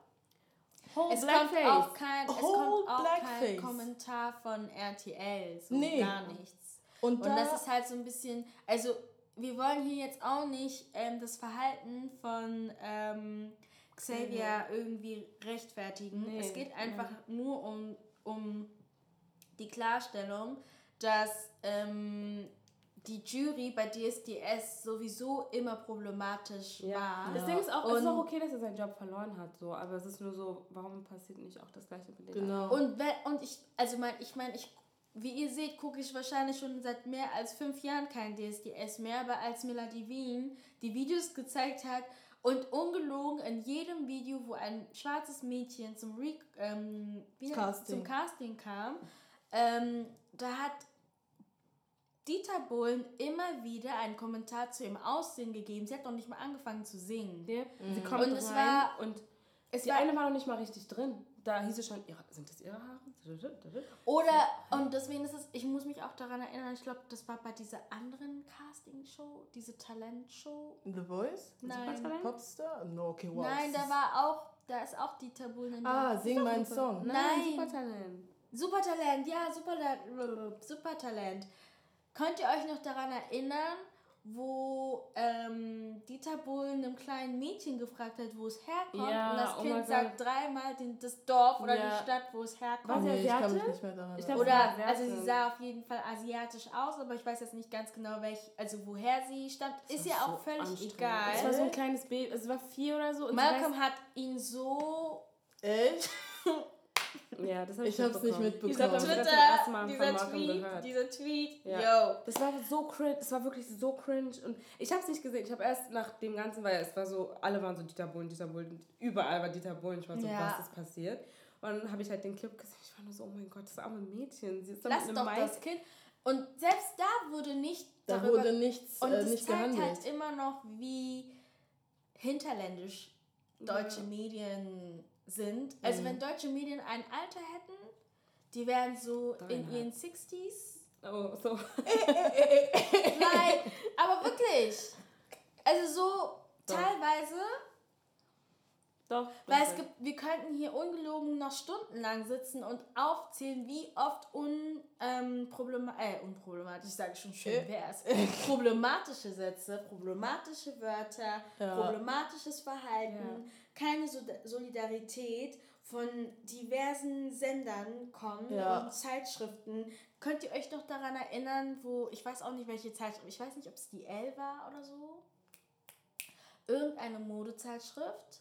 Whole Es Blackface. kommt auch kein, es kommt auch kein Blackface. Kommentar von RTL, so Nee. gar nichts. und, Und da, das ist halt so ein bisschen, also wir wollen hier jetzt auch nicht ähm, das Verhalten von ähm, Xavier irgendwie rechtfertigen. Nee, es geht einfach nur um, um die Klarstellung, dass ähm, die Jury bei DSDS sowieso immer problematisch war. Das Ding ist auch, es ist auch okay, dass er seinen Job verloren hat, so, aber es ist nur so, warum passiert nicht auch das gleiche mit den genau. Und, wenn, und ich, also mein, ich meine, ich, wie ihr seht, gucke ich wahrscheinlich schon seit mehr als fünf Jahren kein DSDS mehr, aber als Melody Wien die Videos gezeigt hat und ungelogen in jedem Video, wo ein schwarzes Mädchen zum, Re ähm, wie- Casting. zum Casting kam, ähm, da hat Dieter Bohlen immer wieder einen Kommentar zu ihrem Aussehen gegeben. Sie hat noch nicht mal angefangen zu singen. Ja, Sie kommt Und es rein war- und Es die war eine war noch nicht mal richtig drin. Da hieß es schon, sind das ihre Haare? Oder, und deswegen ist es, ich muss mich auch daran erinnern, ich glaube, das war bei dieser anderen Casting-Show, diese Talentshow. The Voice? Nein. Supertalent? Popstar? No, okay, wow. Nein, da war auch, da ist auch Dieter Bohlen Ah, sing meinen. Song. Nein, Nein. Supertalent. Supertalent, ja, Supertalent. Supertalent. Könnt ihr euch noch daran erinnern, wo ähm, Dieter Bohlen einem kleinen Mädchen gefragt hat, wo es herkommt? Ja, und das oh Kind sagt dreimal den, das Dorf oder Ja. die Stadt, wo es herkommt. Nee, ich kann mich nicht mehr daran Ich erinnern. glaub, Oder, also sie sah auf jeden Fall asiatisch aus, aber ich weiß jetzt nicht ganz genau, welch, also woher sie stammt. Ist ja auch So völlig anstrengend. egal. Es war so ein kleines Baby, es war vier oder so. Und Malcolm hat ihn so. Echt? ja, das hab ich Ich hab's nicht mitbekommen. das Twitter, das dieser Tweet, gehört. dieser Tweet, Ja. yo. Das war so cringe, es war wirklich so cringe und ich habe es nicht gesehen. Ich habe erst nach dem Ganzen, weil es war so, alle waren so Dieter Bohlen, Dieter Bohlen, überall war Dieter Bohlen. Ich war so, Ja. was ist passiert? Und dann habe ich halt den Clip gesehen. Ich war nur so, oh mein Gott, das arme Mädchen. Sie ist da Lass mit doch einem das Kind. Und selbst da wurde nicht Da darüber wurde nichts Und äh, das nicht zeigt gehandelt. halt immer noch, wie hinterländisch deutsche Medien sind. Also Mhm. wenn deutsche Medien ein Alter hätten, die wären so in ihren 60s. Oh, so. Nein, aber wirklich. Also so Doch. teilweise Doch. Weil es gibt, wir könnten hier ungelogen noch stundenlang sitzen und aufzählen, wie oft un, ähm, problema äh, unproblematisch, ich sage schon schön, Äh. wär's. problematische Sätze, problematische Wörter, Ja. problematisches Verhalten, keine so Solidarität von diversen Sendern kommen Ja. und Zeitschriften. Könnt ihr euch noch daran erinnern, wo, ich weiß auch nicht, welche Zeitschrift, ich weiß nicht, ob es die L war oder so, irgendeine Modezeitschrift,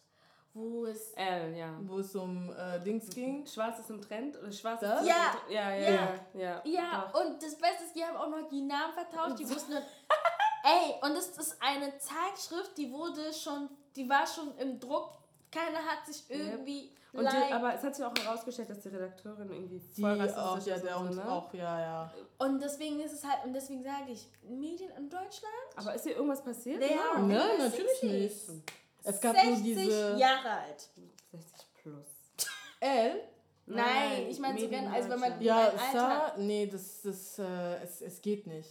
wo es L, ja. Wo es um äh, Dings ging. Schwarz ist im Trend oder schwarz Das? Ja. Ja, ja, Ja. ja. Ja, Ja, und das Beste ist, die haben auch noch die Namen vertauscht. Die wussten ey, und es ist eine Zeitschrift, die wurde schon, die war schon im Druck. Keiner hat sich irgendwie Und die, aber es hat sich auch herausgestellt, dass die Redakteurin irgendwie Die voll rassistisch auch, ja, der und ne? auch, ja, ja. Und deswegen ist es halt, und deswegen sage ich, Medien in Deutschland? Aber ist hier irgendwas passiert? They are Nein. Ne, over natürlich 60. nicht. Es gab nur 60 diese Jahre alt. 60 plus. L. Nein, ich meine so gern, also wenn man-. Ja. Star, nee, das, das, äh, es, es geht nicht.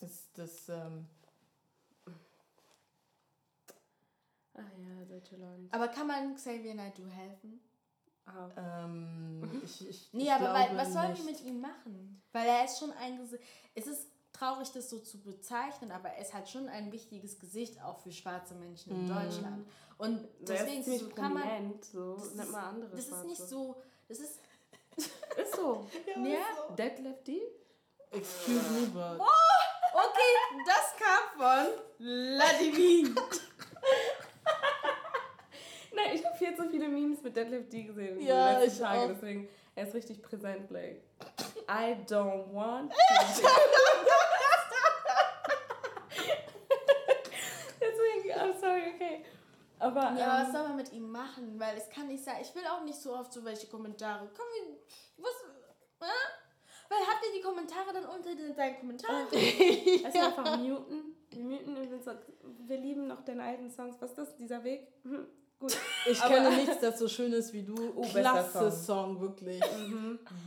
Das, das, ähm, Ach ja, Deutschland. Aber kann man Xavier Naidoo helfen? Ah. ähm, ich, ich, Nee, ich aber weil, was sollen nicht. wir mit ihm machen? Weil er ist schon ein Gesicht. Es ist traurig, das so zu bezeichnen, aber er ist halt schon ein wichtiges Gesicht auch für schwarze Menschen in Mhm. Deutschland. Und deswegen ist so kann man. so. Das Nennt ist, mal andere das ist nicht so. Das ist. Ist so. Ja. Deadlift D? Excuse me, but. Okay, das kam von Vladimir. Nein, ich habe viel zu viele Memes mit Deadlift D gesehen in Ja, ich Tagen, auch. deswegen er ist richtig präsent, Blake. I don't want to. deswegen, I'm sorry, okay. Aber, Ja, aber was ähm, soll man mit ihm machen? Weil es kann nicht sein. Ich will auch nicht so oft so welche Kommentare. Komm, wir. Was? Äh? Weil habt ihr die Kommentare dann unter den, deinen Kommentaren? Ihn einfach muten. Wir muten und wir lieben noch deine alten Songs. Was ist das, dieser Weg? Hm, gut. Ich Aber- kenne nichts, das so schön ist wie du. Oh, Klasse Song. Song, wirklich.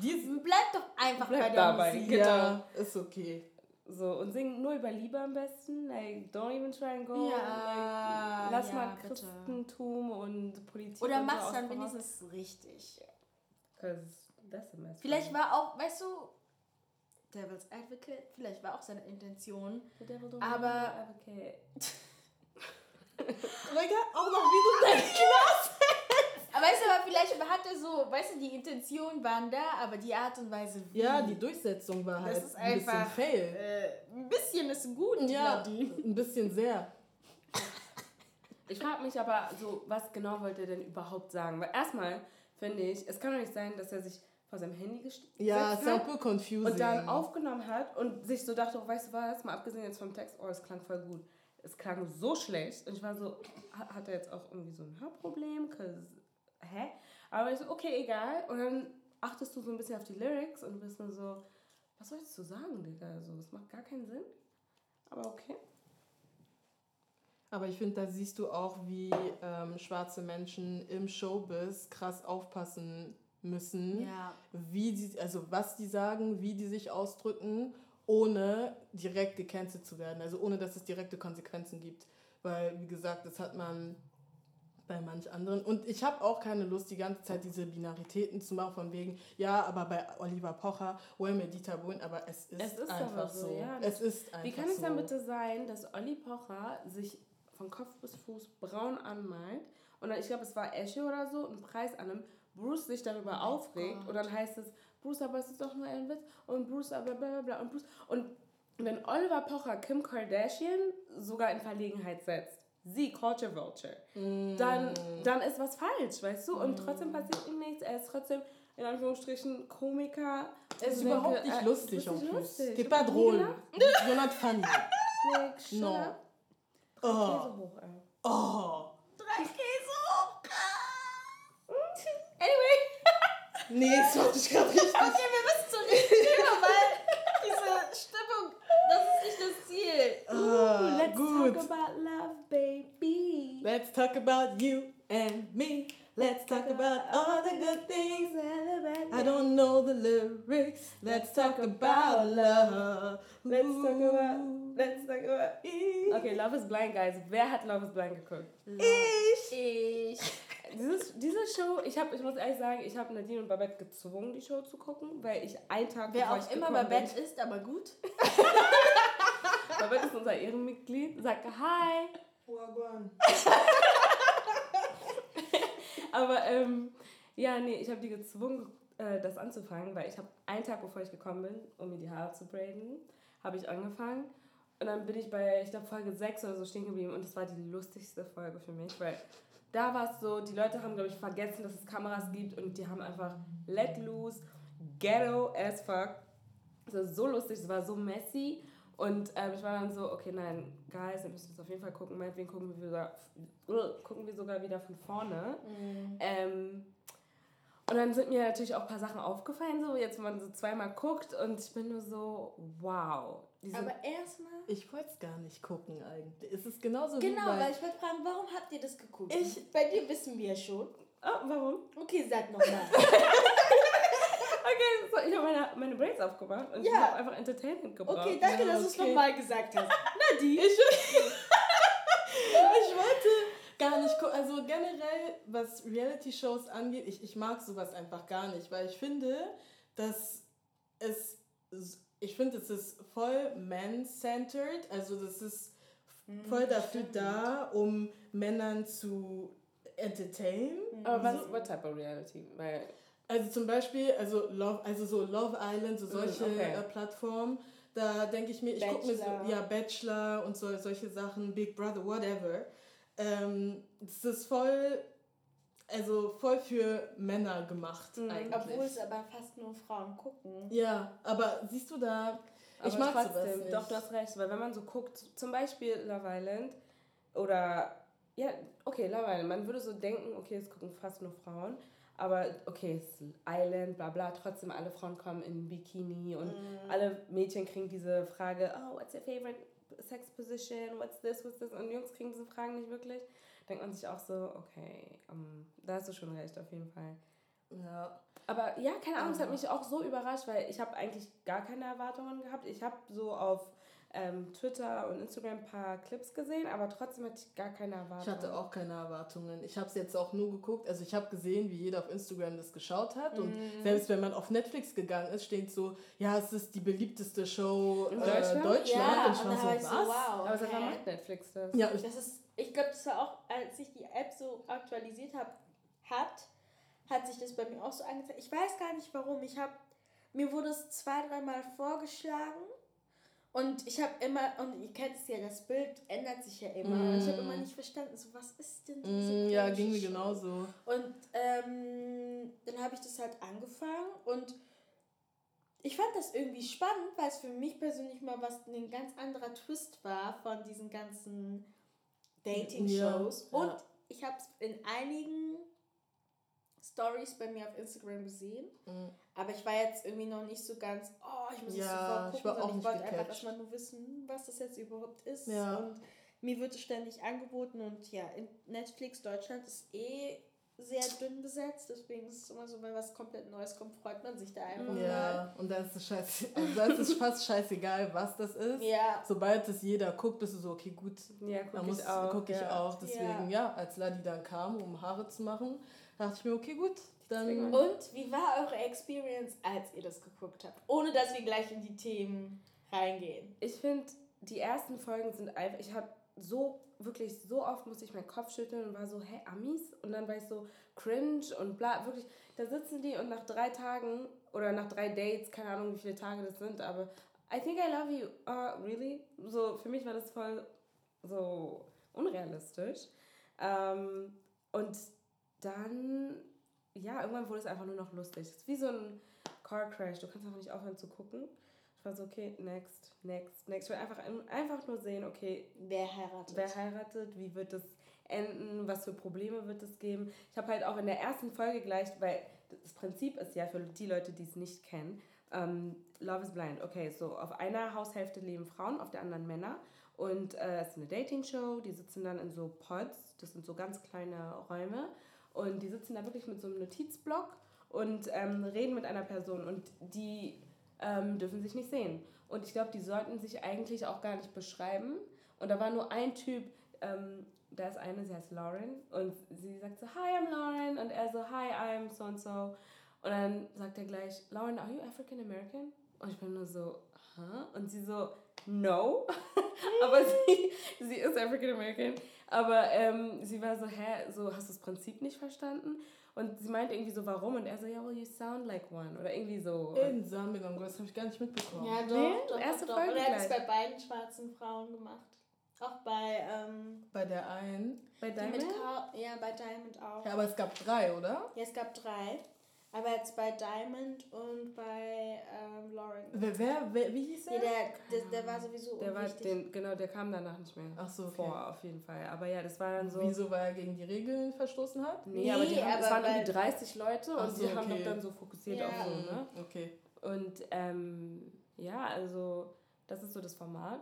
Diesen, Bleib doch einfach Bleib bei der dabei. Musik. Genau. ja, ist okay. So, und sing nur über Liebe am besten. Like, don't even try and go. Ja, like, lass ja, mal bitte. Christentum und Politik. Oder mach's dann wenigstens richtig. Vielleicht war auch, weißt du, Devil's Advocate, vielleicht war auch seine Intention. The devil don't aber- advocate. Digga, auch noch wie du dein Glas. Aber weißt du, aber vielleicht hat er so, weißt du, die Intention waren da, aber die Art und Weise wie. Ja, die Durchsetzung war halt Das ist ein bisschen einfach, fail. Äh, ein bisschen ist gut, Ja, Vladi. ein bisschen sehr. Ich frage mich aber so, was genau wollte er denn überhaupt sagen? Weil erstmal finde ich, es kann doch nicht sein, dass er sich vor seinem Handy gestellt Ja, hat simple confusing. und dann aufgenommen hat und sich so dachte, oh, weißt du was, mal abgesehen jetzt vom Text, oh, es klang voll gut. Es klang so schlecht und ich war so, ha- hat er jetzt auch irgendwie so ein Hörproblem? hä? Aber ich so, okay, egal. Und dann achtest du so ein bisschen auf die Lyrics und bist nur so, was sollst du sagen, Digga? So, es macht gar keinen Sinn. Aber okay. Aber ich finde, da siehst du auch, wie ähm, schwarze Menschen im Showbiz krass aufpassen müssen, Ja. wie die, also was die sagen, wie die sich ausdrücken, ohne direkt gecancelt zu werden. Also ohne, dass es direkte Konsequenzen gibt. Weil, wie gesagt, das hat man bei manch anderen. Und ich habe auch keine Lust, die ganze Zeit diese Binaritäten zu machen, von wegen, ja, aber bei Oliver Pocher, well, mir Dieter Bohlen, aber es ist, Es ist einfach so. so, ja. Es ist einfach Wie kann es so. denn bitte sein, dass Olli Pocher sich von Kopf bis Fuß braun anmalt und dann, ich glaube, es war Esche oder so, einen Preis annimmt, Bruce sich darüber aufregt und dann heißt es, Bruce, aber es ist doch nur ein Witz und Bruce, aber bla bla bla und Bruce. Und wenn Oliver Pocher Kim Kardashian sogar in Verlegenheit setzt, sie, Culture Vulture, dann, dann ist was falsch, weißt du? Und trotzdem passiert ihm nichts, er ist trotzdem in Anführungsstrichen Komiker. Es ist überhaupt nicht äh, lustig, en nicht plus. Ich pas drôle. You're not funny. Like, No. Oh. Oh. Drei Käse. Anyway. Nee, das wollte ich gerade richtig. Okay, wir müssen nächsten Thema, weil diese Stimmung, das ist nicht das Ziel. Ah, Let's gut. talk about love, baby. Let's talk about you and me. Let's talk about all the good things. I don't know the lyrics. Let's talk about love. Let's talk about. Let's talk about. Okay, Love is Blind, guys. Wer hat Love is Blind geguckt? Ich. Ich. Dieses, diese Show, ich, hab, ich muss ehrlich sagen, ich habe Nadine und Babette gezwungen, die Show zu gucken, weil ich einen Tag Wer bevor auch ich immer Babette ist, aber gut. Babette ist unser Ehrenmitglied, sagte Hi. Aber ähm, ja, nee, ich habe die gezwungen, äh, das anzufangen, weil ich habe einen Tag, bevor ich gekommen bin, um mir die Haare zu braiden, habe ich angefangen. Und dann bin ich bei, ich glaube, Folge 6 oder so stehen geblieben und das war die lustigste Folge für mich, weil da war es so, die Leute haben, glaube ich, vergessen, dass es Kameras gibt und die haben einfach let loose, ghetto as fuck. Das war so lustig, es war so messy. Und ähm, ich war dann so, okay, nein, Guys, wir müssen das auf jeden Fall gucken. Meinetwegen gucken wir, sogar, uh, gucken wir sogar wieder von vorne. Ähm, und dann sind mir natürlich auch ein paar Sachen aufgefallen, so jetzt, wenn man so zweimal guckt. Und ich bin nur so, wow. Diese, Aber erstmal. Ich wollte es gar nicht gucken eigentlich. Es ist genauso Genau, wie bei... weil ich wollte fragen, warum habt ihr das geguckt? Ich- Bei dir wissen wir ja schon. oh, warum? Okay, sag nochmal. Okay, so, ich habe meine, meine Braids aufgemacht und ich Ja. habe einfach Entertainment gebraucht. Okay, danke, Ja, dass du es okay. nochmal gesagt hast. Nadine. Ich, ich wollte gar nicht gucken. Also generell, was Reality-Shows angeht, ich, ich mag sowas einfach gar nicht, weil ich finde, dass es, ich finde, es ist voll man-centered. Also das ist voll dafür da, um Männern zu entertainen. Aber was, what type of reality? Weil, Also zum Beispiel, also Love, also so Love Island, so solche okay. äh, Plattformen, da denke ich mir, ich gucke mir so, Bachelor. ja, Bachelor und so, solche Sachen, Big Brother, whatever. Ähm, das ist voll, also voll für Männer gemacht Mhm. eigentlich. Obwohl es aber fast nur Frauen gucken. ja, aber siehst du da, ich aber mag sowas trotzdem, nicht. doch, du hast recht, weil wenn man so guckt, zum Beispiel Love Island oder, ja, okay, Love Island, man würde so denken, okay, es gucken fast nur Frauen, aber okay, es ist Island, bla bla, trotzdem alle Frauen kommen in Bikini und alle Mädchen kriegen diese Frage, oh, what's your favorite sex position, what's this, what's this, und Jungs kriegen diese Fragen nicht wirklich. Denkt man sich auch so, okay, ähm, da hast du schon recht, auf jeden Fall. ja. Aber ja, keine Ahnung, es hat mich auch so überrascht, weil ich habe eigentlich gar keine Erwartungen gehabt. Ich habe so auf ähm, Twitter und Instagram ein paar Clips gesehen, aber trotzdem hatte ich gar keine Erwartungen. Ich hatte auch keine Erwartungen. Ich habe es jetzt auch nur geguckt. Also ich habe gesehen, wie jeder auf Instagram das geschaut hat. Und Mhm. selbst wenn man auf Netflix gegangen ist, steht so, ja, es ist die beliebteste Show In äh, Deutschland? Deutschland. Ja, und ich und war so, ich so, was? wow. Aber seit wann okay. macht Netflix das? Ja, ich, Das ist, ich glaube, das war auch, als ich die App so aktualisiert habe, hat, hat sich das bei mir auch so angezeigt. Ich weiß gar nicht warum. Ich habe, mir wurde es zwei, dreimal vorgeschlagen und ich habe immer, und ihr kennt es ja, das Bild ändert sich ja immer. Und ich habe immer nicht verstanden, so was ist denn diese mm, ja, ging mir genauso. Und ähm, dann habe ich das halt angefangen und ich fand das irgendwie spannend, weil es für mich persönlich mal was ein ganz anderer Twist war von diesen ganzen Dating-Shows. Ja. Und ich habe es in einigen Stories bei mir auf Instagram gesehen, Mhm. aber ich war jetzt irgendwie noch nicht so ganz, oh, ich muss es Ja, sofort ich gucken, war auch sondern ich nicht wollte einfach erstmal nur wissen, was das jetzt überhaupt ist. Ja. Und mir wird es ständig angeboten und ja, in Netflix Deutschland ist eh sehr dünn besetzt, deswegen ist es immer so, wenn was komplett Neues kommt, freut man sich da einfach mal. Ja, und da ist es scheiße, also da ist es fast scheißegal, was das ist. Ja. Sobald es jeder guckt, bist du so, okay, gut, Ja, da guck muss ich auch. guck ich ja. auch. Deswegen, ja. als Ladi dann kam, um Haare zu machen, dachte ich mir, okay, gut, dann. Und wie war eure Experience, als ihr das geguckt habt? Ohne dass wir gleich in die Themen reingehen. Ich finde, die ersten Folgen sind einfach, ich habe so, wirklich so oft musste ich meinen Kopf schütteln und war so, hey, Amis? Und dann war ich so cringe und bla, wirklich, da sitzen die und nach drei Tagen oder nach drei Dates, keine Ahnung, wie viele Tage das sind, aber I think I love you, uh, really? So, für mich war das voll so unrealistisch. Ähm, und dann, ja, irgendwann wurde es einfach nur noch lustig. Es ist wie so ein Car Crash, du kannst einfach nicht aufhören zu gucken. Ich war so, okay, next, next, next. Ich will einfach, einfach nur sehen, okay, Wer heiratet? wer heiratet, wie wird es enden, was für Probleme wird es geben. Ich habe halt auch in der ersten Folge gleich, weil das Prinzip ist ja für die Leute, die es nicht kennen, ähm, Love is Blind. Okay, so auf einer Haushälfte leben Frauen, auf der anderen Männer. Und äh, es ist eine Dating-Show, die sitzen dann in so Pods, das sind so ganz kleine Räume. Und die sitzen da wirklich mit so einem Notizblock und ähm, reden mit einer Person. Und die ähm, dürfen sich nicht sehen. Und ich glaube, die sollten sich eigentlich auch gar nicht beschreiben. Und da war nur ein Typ, ähm, da ist eine, sie heißt Lauren und sie sagt so, hi, I'm Lauren und er so, hi, I'm so and so. Und dann sagt er gleich, Lauren, are you African American? Und ich bin nur so, huh? Und sie so, no. aber sie, sie ist African American. Aber ähm, sie war so, hä, so, hast du das Prinzip nicht verstanden? Und sie meinte irgendwie so, warum? Und er so, ja, well, you sound like one. Oder irgendwie so. In Sambia, das habe ich gar nicht mitbekommen. Ja, doch, Nee, doch, erste doch, doch. Folge Und er hat es gleich. bei beiden schwarzen Frauen gemacht. Auch bei, ähm, Bei der einen. Bei Diamond? Ja, bei Diamond auch. Ja, aber es gab drei, oder? Ja, es gab drei. Aber jetzt bei Diamond und bei ähm, Lauren. Wer, wer, wer wie hieß Nee, er? der, der, der war sowieso Der war den, genau, der kam danach nicht mehr Ach so, okay. vor, auf jeden Fall. Aber ja, das war dann so. Wieso, weil er gegen die Regeln verstoßen hat? Nee, Nee, aber, die haben, es aber waren weil- irgendwie 30 Leute und so, die haben okay. doch dann so fokussiert Ja. auf so, ne? Okay. Und ähm, ja, also das ist so das Format.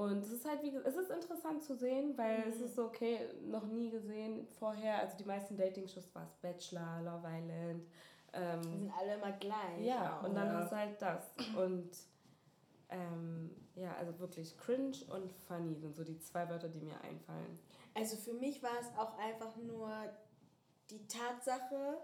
Und es ist halt, wie, es ist interessant zu sehen, weil es Mhm. ist so, okay, noch nie gesehen vorher. Also die meisten Dating-Shows war es Bachelor, Love Island. Die Ähm, sind alle immer gleich. ja, und dann Ja. hast du halt das. Und ähm, ja, also wirklich cringe und funny sind so die zwei Wörter, die mir einfallen. Also für mich war es auch einfach nur die Tatsache,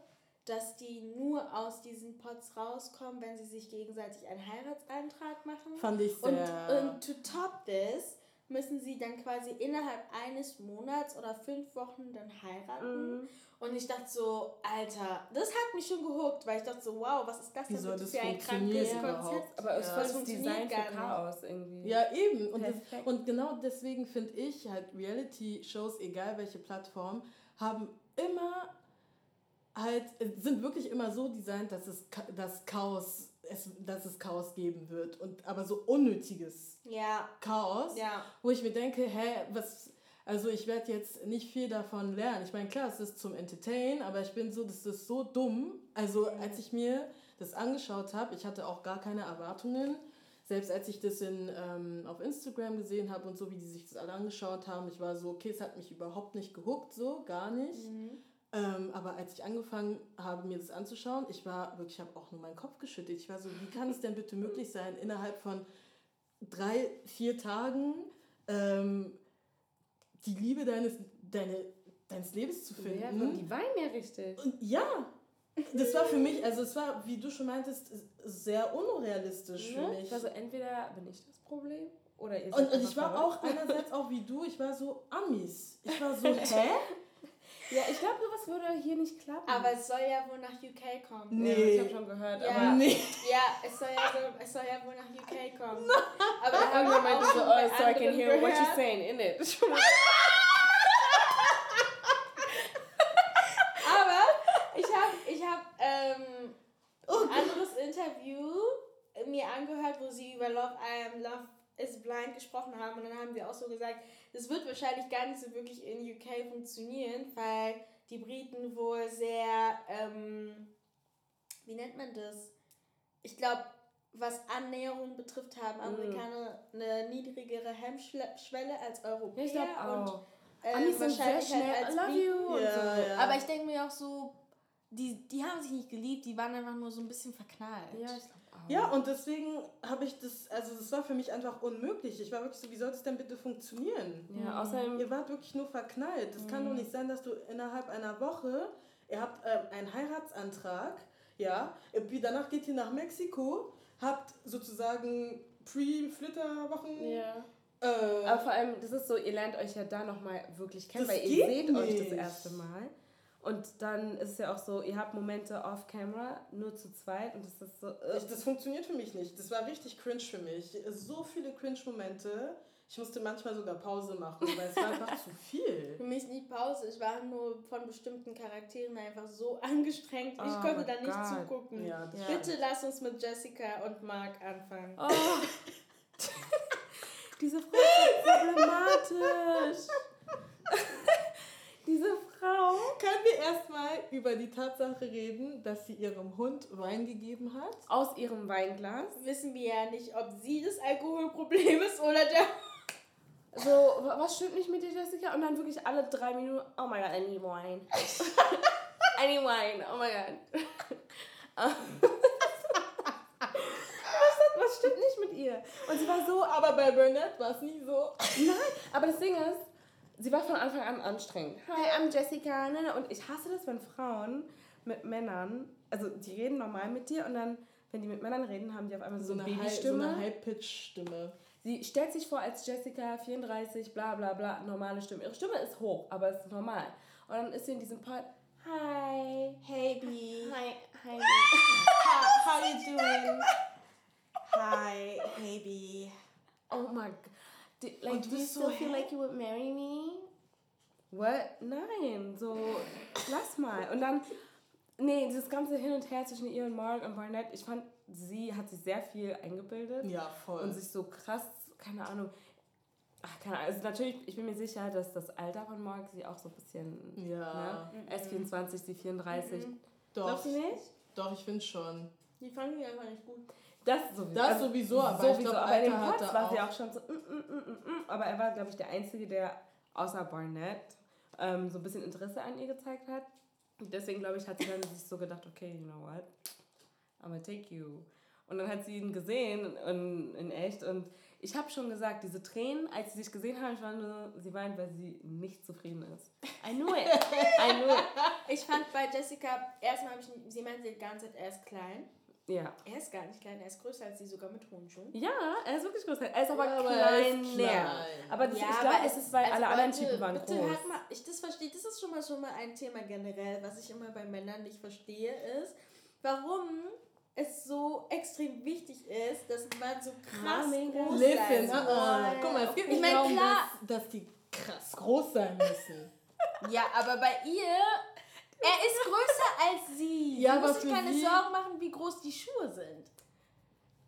dass die nur aus diesen Pots rauskommen, wenn sie sich gegenseitig einen Heiratsantrag machen. Fand ich Und, sehr. und to top this müssen sie dann quasi innerhalb eines Monats oder fünf Wochen dann heiraten. Mhm. Und ich dachte so, Alter, das hat mich schon gehuckt, weil ich dachte so, wow, was ist das denn das für ein krankes? Konzept? Aber es Ja. Das funktioniert gar nicht. Chaos irgendwie. ja, eben. Und, das, und genau deswegen finde ich halt Reality-Shows, egal welche Plattform, haben immer halt, sind wirklich immer so designt, dass es dass Chaos, es, dass es Chaos geben wird. Und aber so unnötiges Ja, Chaos. ja. wo ich mir denke, hä, was, also ich werde jetzt nicht viel davon lernen. Ich meine, klar, es ist zum Entertain, aber ich bin so, das ist so dumm. Also als ich mir das angeschaut habe, ich hatte auch gar keine Erwartungen. Selbst als ich das in, ähm, auf Instagram gesehen habe und so, wie die sich das alle angeschaut haben, ich war so, okay, es hat mich überhaupt nicht gehuckt, so, gar nicht. Ähm, aber als ich angefangen habe, mir das anzuschauen, ich war wirklich, ich habe auch nur meinen Kopf geschüttelt. Ich war so, wie kann es denn bitte möglich sein, innerhalb von drei, vier Tagen ähm, die Liebe deines, deine, deines Lebens zu finden? Ja, die weinen ja richtig. Und ja, das war für mich, also es war, wie du schon meintest, sehr unrealistisch für Ne? mich. Ich war so, entweder bin ich das Problem oder ihr seid Und, und ich war verrückt. auch einerseits auch wie du, ich war so Amis. Ich war so, hä? Ja, ich glaube, sowas würde hier nicht klappen. Aber es soll ja wohl nach UK kommen. Nee. Ja, ich habe schon gehört. Ja. Aber Nee. Ja, es soll ja, so, es soll ja wohl nach UK kommen. Aber irgendwann meinte auch so, schon oh, so I can hear what you're saying in it. Aber ich habe ich hab, ähm, ein anderes Interview mir angehört, wo sie über Love, I Am Love is Blind gesprochen haben. Und dann haben sie auch so gesagt, das wird wahrscheinlich gar nicht so wirklich in UK funktionieren, weil die Briten wohl sehr, ähm, wie nennt man das? Ich glaube, was Annäherung betrifft, haben Amerikaner eine niedrigere Hemmschwelle als Europäer. Ich glaube und, auch. äh, Amis sind sehr wahrscheinlich schnell, halt I als love you und Ja, so. ja. Aber ich denke mir auch so, die, die haben sich nicht geliebt, die waren einfach nur so ein bisschen verknallt. Ja, ich glaube. Ja, und deswegen habe ich das, also das war für mich einfach unmöglich. Ich war wirklich so, wie soll das denn bitte funktionieren? Ja, außerdem, Ihr wart wirklich nur verknallt. Es kann doch nicht sein, dass du innerhalb einer Woche, ihr habt ähm, einen Heiratsantrag, ja, danach geht ihr nach Mexiko, habt sozusagen Pre-Flitterwochen. ja. Äh, Aber vor allem, das ist so, ihr lernt euch ja da nochmal wirklich kennen, weil ihr seht euch nicht. das erste Mal. Und dann ist es ja auch so, ihr habt Momente off-camera, nur zu zweit und das ist so. äh, ich, das funktioniert für mich nicht. Das war richtig cringe für mich. So viele Cringe-Momente. Ich musste manchmal sogar Pause machen, weil es war einfach zu viel. Für mich nicht Pause, ich war nur von bestimmten Charakteren einfach so angestrengt, ich Oh konnte my da nicht God. zugucken. Ja. Bitte lass uns mit Jessica und Mark anfangen. Oh. Diese Frau ist problematisch. Diese Frau. Können wir erstmal über die Tatsache reden, dass sie ihrem Hund Wein gegeben hat? Aus ihrem Weinglas. Wissen wir ja nicht, ob sie das Alkoholproblem ist oder der. So, wa- was stimmt nicht mit dir, Jessica? Und dann wirklich alle drei Minuten, oh my god, I need wine. I need wine, oh my god. was, was stimmt nicht mit ihr? Und sie war so, Aber bei Burnett war es nie so. nein, aber das Ding ist, sie war von Anfang an anstrengend. Hi, I'm Jessica. Und ich hasse das, wenn Frauen mit Männern, also die reden normal mit dir und dann, wenn die mit Männern reden, haben die auf einmal so, So eine High, so Babystimme. eine High-Pitch-Stimme. Sie stellt sich vor als Jessica, 34, bla bla bla, normale Stimme. Ihre Stimme ist hoch, aber es ist normal. Und dann ist sie in diesem Pod, hi, Hey, B. hi, hi. How, how you doing? Hi, hey, B. Oh my god. Do, like, Und do du you still feel like you would marry me? What? Nein, so, lass mal. Und dann, nee, dieses ganze Hin und Her zwischen ihr und Mark und Barnett, ich fand, sie hat sich sehr viel eingebildet Ja, voll. und sich so krass, keine Ahnung, ach, keine Ahnung, also natürlich, ich bin mir sicher, dass das Alter von Mark sie auch so ein bisschen, ja, ne? Er ist 24, sie 34. doch. Glaubst du nicht? Doch, ich finde schon. Die fanden die einfach nicht gut. Das sowieso. Das sowieso, aber ich glaub, aber Alter Pots er war sie auch- schon so, mm, mm, mm, mm, mm. aber er war, glaube ich, der Einzige, der außer Barnett ähm, so ein bisschen Interesse an ihr gezeigt hat. Und deswegen, glaube ich, hat sie dann sich so gedacht, okay, you know what, I'm gonna take you. Und dann hat sie ihn gesehen in, in echt und ich habe schon gesagt, diese Tränen, als sie sich gesehen haben, ich war nur, sie weint, weil sie nicht zufrieden ist. I knew it. I knew it. Ich fand bei Jessica, erstmal habe ich, sie meinte die ganze Zeit, er ist klein. Ja. Er ist gar nicht klein, er ist größer als sie, sogar mit hohen Schuhen. Ja, er ist wirklich groß. Er ist aber, Ja, aber klein. er ist klein. Aber das, Ja, ich glaube, es ist, weil also alle anderen Typen waren bitte groß. Hört mal, ich das verstehe, das ist schon mal schon mal ein Thema generell, was ich immer bei Männern nicht verstehe, ist, warum es so extrem wichtig ist, dass man so krass Mami, groß sein uh -uh. soll. guck mal, es geht Ich nicht mein, darum, klar. dass, dass die krass groß sein müssen. Ja, aber bei ihr, er ist größer als sie. Ja, sie aber muss sich keine sie- Sorgen machen, wie groß die Schuhe sind.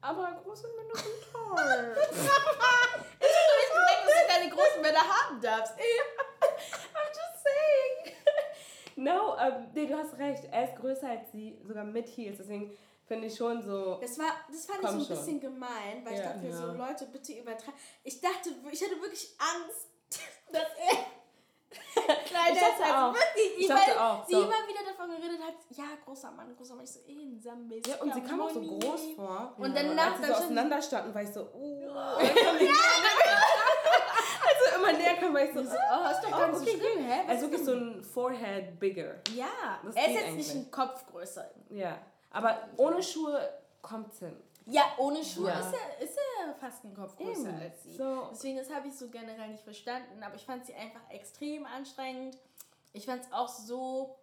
Aber große Männer sind toll. Ich habe nicht gesagt, dass du keine großen Männer haben darfst. I'm just saying. No, ähm, nee, du hast recht. Er ist größer als sie, sogar mit Heels. Deswegen finde ich schon so. Das, war, das fand ich so schon. ein bisschen gemein, weil ich Ja. dachte mir so, Ja. Leute, bitte übertreiben. Ich dachte, ich hatte wirklich Angst, dass er kleiner Ich dachte als auch. wirklich. Ich weil auch, sie so. immer wieder davon geredet hat, ja, großer Mann, großer Mann. Ich so, eh, ein Sammis. Ja, und sie kam auch so groß vor. Und Ja. danach als sie dann so auseinander standen, war ich so, uh. Also immer näher kam, war ich so, oh, ist doch gar nicht so schlimm, hä? Was Also wirklich so ein Forehead bigger. Ja, Das er ist jetzt nicht eigentlich. ein Kopf größer. Ja. Aber ohne Schuhe kommt's hin. Ja, ohne Schuhe Ja. Ist, er, ist er fast ein Kopf größer Eben. als sie. So. Deswegen, das habe ich so generell nicht verstanden. Aber ich fand sie einfach extrem anstrengend. Ich fand es auch so,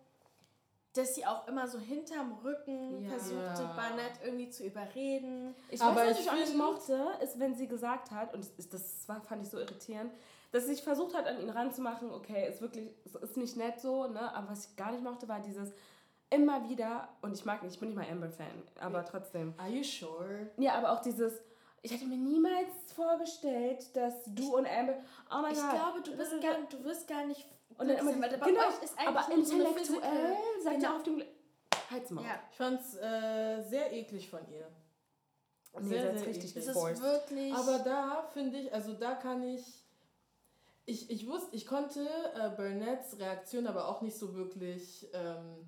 dass sie auch immer so hinterm Rücken Ja. versuchte. Barnett irgendwie zu überreden. Ich Aber weiß, was ich auch nicht mochte, ist, wenn sie gesagt hat, und das, war, fand ich so irritierend, dass sie sich versucht hat, an ihn ranzumachen, okay, ist wirklich, ist nicht nett so, ne? Aber was ich gar nicht mochte, war dieses immer wieder, und ich mag nicht, ich bin nicht mal Amber-Fan, aber trotzdem. Are you sure? Ja, aber auch dieses, ich hätte mir niemals vorgestellt, dass du und Amber, oh mein Ich Gott. glaube, du bist gar, du wirst gar nicht. und dann immer, weil bei genau, euch ist eigentlich aber so intellektuell seid ihr Genau. auf dem, halt's mal. Ja, Ich fand's äh, sehr eklig von ihr. Nee, Sehr, das ist sehr richtig eklig. ist wirklich. Aber da finde ich, also da kann ich. Ich, ich wusste, ich konnte äh, Burnett's Reaktion aber auch nicht so wirklich. Ähm,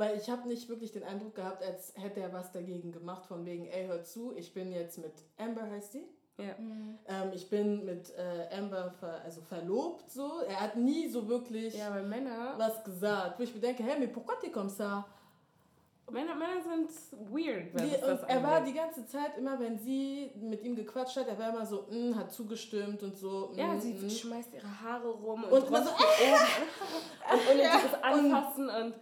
weil ich habe nicht wirklich den Eindruck gehabt, als hätte er was dagegen gemacht, von wegen, ey, hör zu, ich bin jetzt mit Amber, heißt sie? Ja. Mhm. Ähm, ich bin mit äh, Amber ver, also verlobt, so. Er hat nie so wirklich Ja, Männer, was gesagt. Wo ich mir denke, hey, mais pourquoi t'es comme ça? Männer, Männer sind weird, Die, und er war die ganze Zeit immer, wenn sie mit ihm gequatscht hat, er war immer so, mm, hat zugestimmt und so. Ja, mm, sie mm. schmeißt ihre Haare rum und, Und und immer so, so oben und unnötiges Anfassen und, und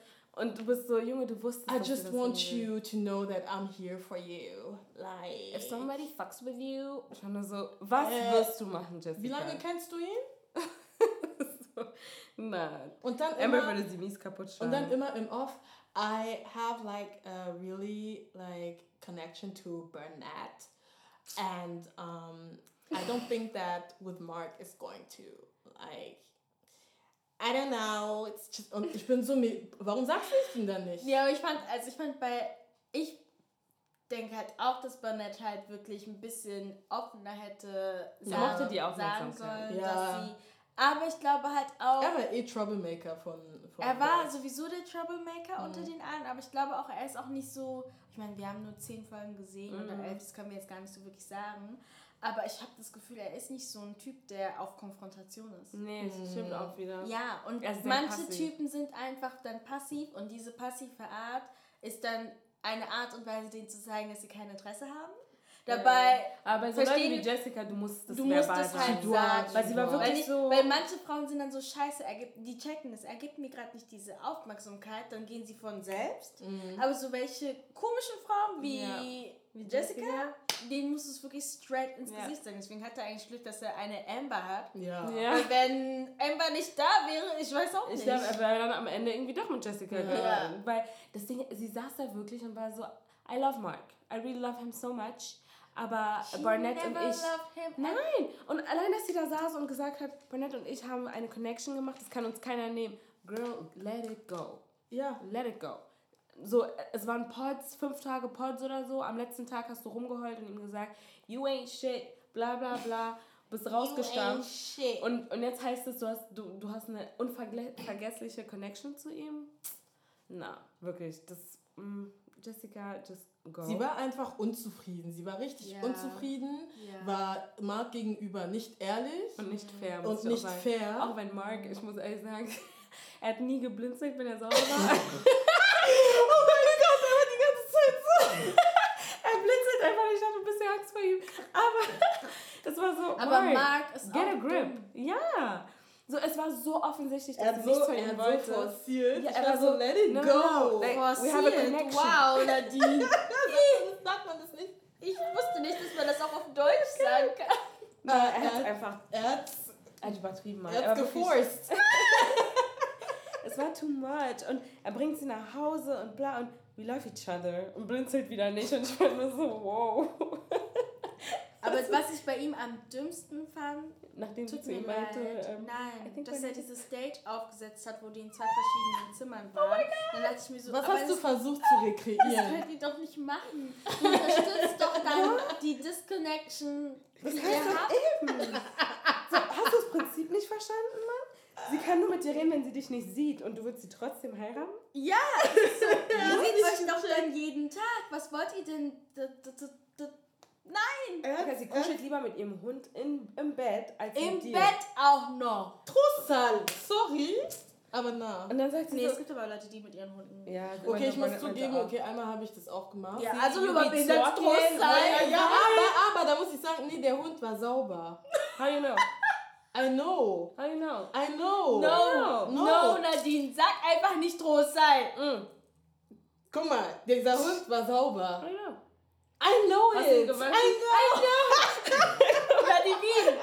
du bist so, Junge, du wusstest I just want you to know that I'm here for you. Like. If somebody fucks with you, schon nur so, was Äh, wirst du machen, Jessica? Wie lange kennst du ihn? so, Nein. Und dann immer, würde sie mies kaputt und dann immer im Off, I have like a really like connection to Burnett. And um, I don't think that with Mark is going to like I don't know. It's just, und ich bin so, warum sagst du es denn dann nicht? Ja, aber ich fand, also ich fand bei, ich denke halt auch, dass Burnett halt wirklich ein bisschen offener hätte sagen, mochte die sagen sollen, Ja. dass sie, aber ich glaube halt auch, Er war eh Troublemaker von, von er war Burnett. sowieso der Troublemaker unter den allen, aber ich glaube auch, er ist auch nicht so, ich meine, wir haben nur zehn Folgen gesehen oder Mhm. elf, das können wir jetzt gar nicht so wirklich sagen, Aber ich habe das Gefühl, er ist nicht so ein Typ, der auf Konfrontation ist. Nee, das stimmt auch wieder. Ja, und manche passiv. Typen sind einfach dann passiv und diese passive Art ist dann eine Art und Weise, denen zu zeigen, dass sie kein Interesse haben. Dabei Aber bei so verstehen- wie Jessica, du musst das du musst es halt Du sagen. hast- Weil sie war wirklich Weil, ich, so... weil manche Frauen sind dann so scheiße, er gibt, die checken es, er gibt mir gerade nicht diese Aufmerksamkeit, dann gehen sie von selbst. Aber so welche komischen Frauen wie, Ja. Wie Jessica, Jessica? denen muss es wirklich straight ins Ja. Gesicht sagen. Deswegen hat er eigentlich Glück, dass er eine Amber hat. Ja. ja. Weil wenn Amber nicht da wäre, ich weiß auch Ich nicht. glaube, er wäre dann am Ende irgendwie doch mit Jessica Ja. gegangen. Weil das Ding, sie saß da wirklich und war so, I love Mark. I really love him so much. Aber She Barnett und never ich... Nein! Und allein, dass sie da saß und gesagt hat, Barnett und ich haben eine Connection gemacht, das kann uns keiner nehmen. Girl, let it go. Ja. Let it go. So, es waren Pods, fünf Tage Pods oder so. Am letzten Tag hast du rumgeheult und ihm gesagt, you ain't shit, bla bla bla. Bist rausgestampft. Und, und jetzt heißt es, du hast, du, du hast eine unvergessliche Connection zu ihm? Na, wirklich. Das, mm, Jessica, just go. Sie war einfach unzufrieden. Sie war richtig Ja. unzufrieden, Ja. war Mark gegenüber nicht ehrlich. und nicht fair. Und nicht fair. Auch wenn Mark, ich muss ehrlich sagen, er hat nie geblinzelt, wenn er sauer war. oh mein Gott, er war die ganze Zeit so. er blinzelt einfach nicht, ich hatte ein bisschen Angst vor ihm. Aber das war so, Aber Mark, ist get auch a grip. dumm. Ja. So, es war so offensichtlich, dass Er sie hat nichts so, von er ihm hat so wollte. forciert. Ja, er war so, so, let it no, go. no, no. Like, we have a connection. Wow, Nadine. Sagt man das nicht? Ich wusste nicht, dass man das auch auf Deutsch sagen kann. Na, er er hat hat- einfach Er hat er hat übertrieben, Mann. er Er hat's wirklich- geforced. Es war too much. Und er bringt sie nach Hause und bla und we love each other. Und blinzelt wieder nicht. Und ich war nur so, wow. Aber was ich bei ihm am dümmsten fand, Nachdem sie tut zu mir meinte, ähm, Nein, dass er not- diese Stage aufgesetzt hat, wo die in zwei verschiedenen Zimmern waren. Dann dachte ich mir so, Was hast du das, versucht zu das rekreieren? könnt ihr doch nicht machen. Du unterstützt doch dann die Disconnection, Das die ihr habt. eben. So, hast du das Prinzip nicht verstanden, Mann? Sie kann nur mit dir reden, wenn sie dich nicht sieht. Und du würdest sie trotzdem heiraten? Ja, so, ihr seht euch doch dann jeden Tag. Was wollt ihr denn? Nein! Okay, sie kuschelt lieber mit ihrem Hund in, im Bett als Im mit dir. Bett auch noch. Trussal. Sorry. Aber na. Und dann sagt sie Nee, es so... gibt aber Leute, die mit ihren Hunden. Ja, Okay, ich muss zugeben, okay, einmal habe ich das auch gemacht. Ja, also you über be behindert talking, Trost Ja, sein. ja, aber, aber da muss ich sagen, nee, der Hund war sauber. How you know? I know. How you know? I know. No, No. no, Nadine, sag einfach nicht Trost sein. Mm. Guck mal, dieser Hund war sauber. Know? I know Hast it. I gewaschen? know. Nadine.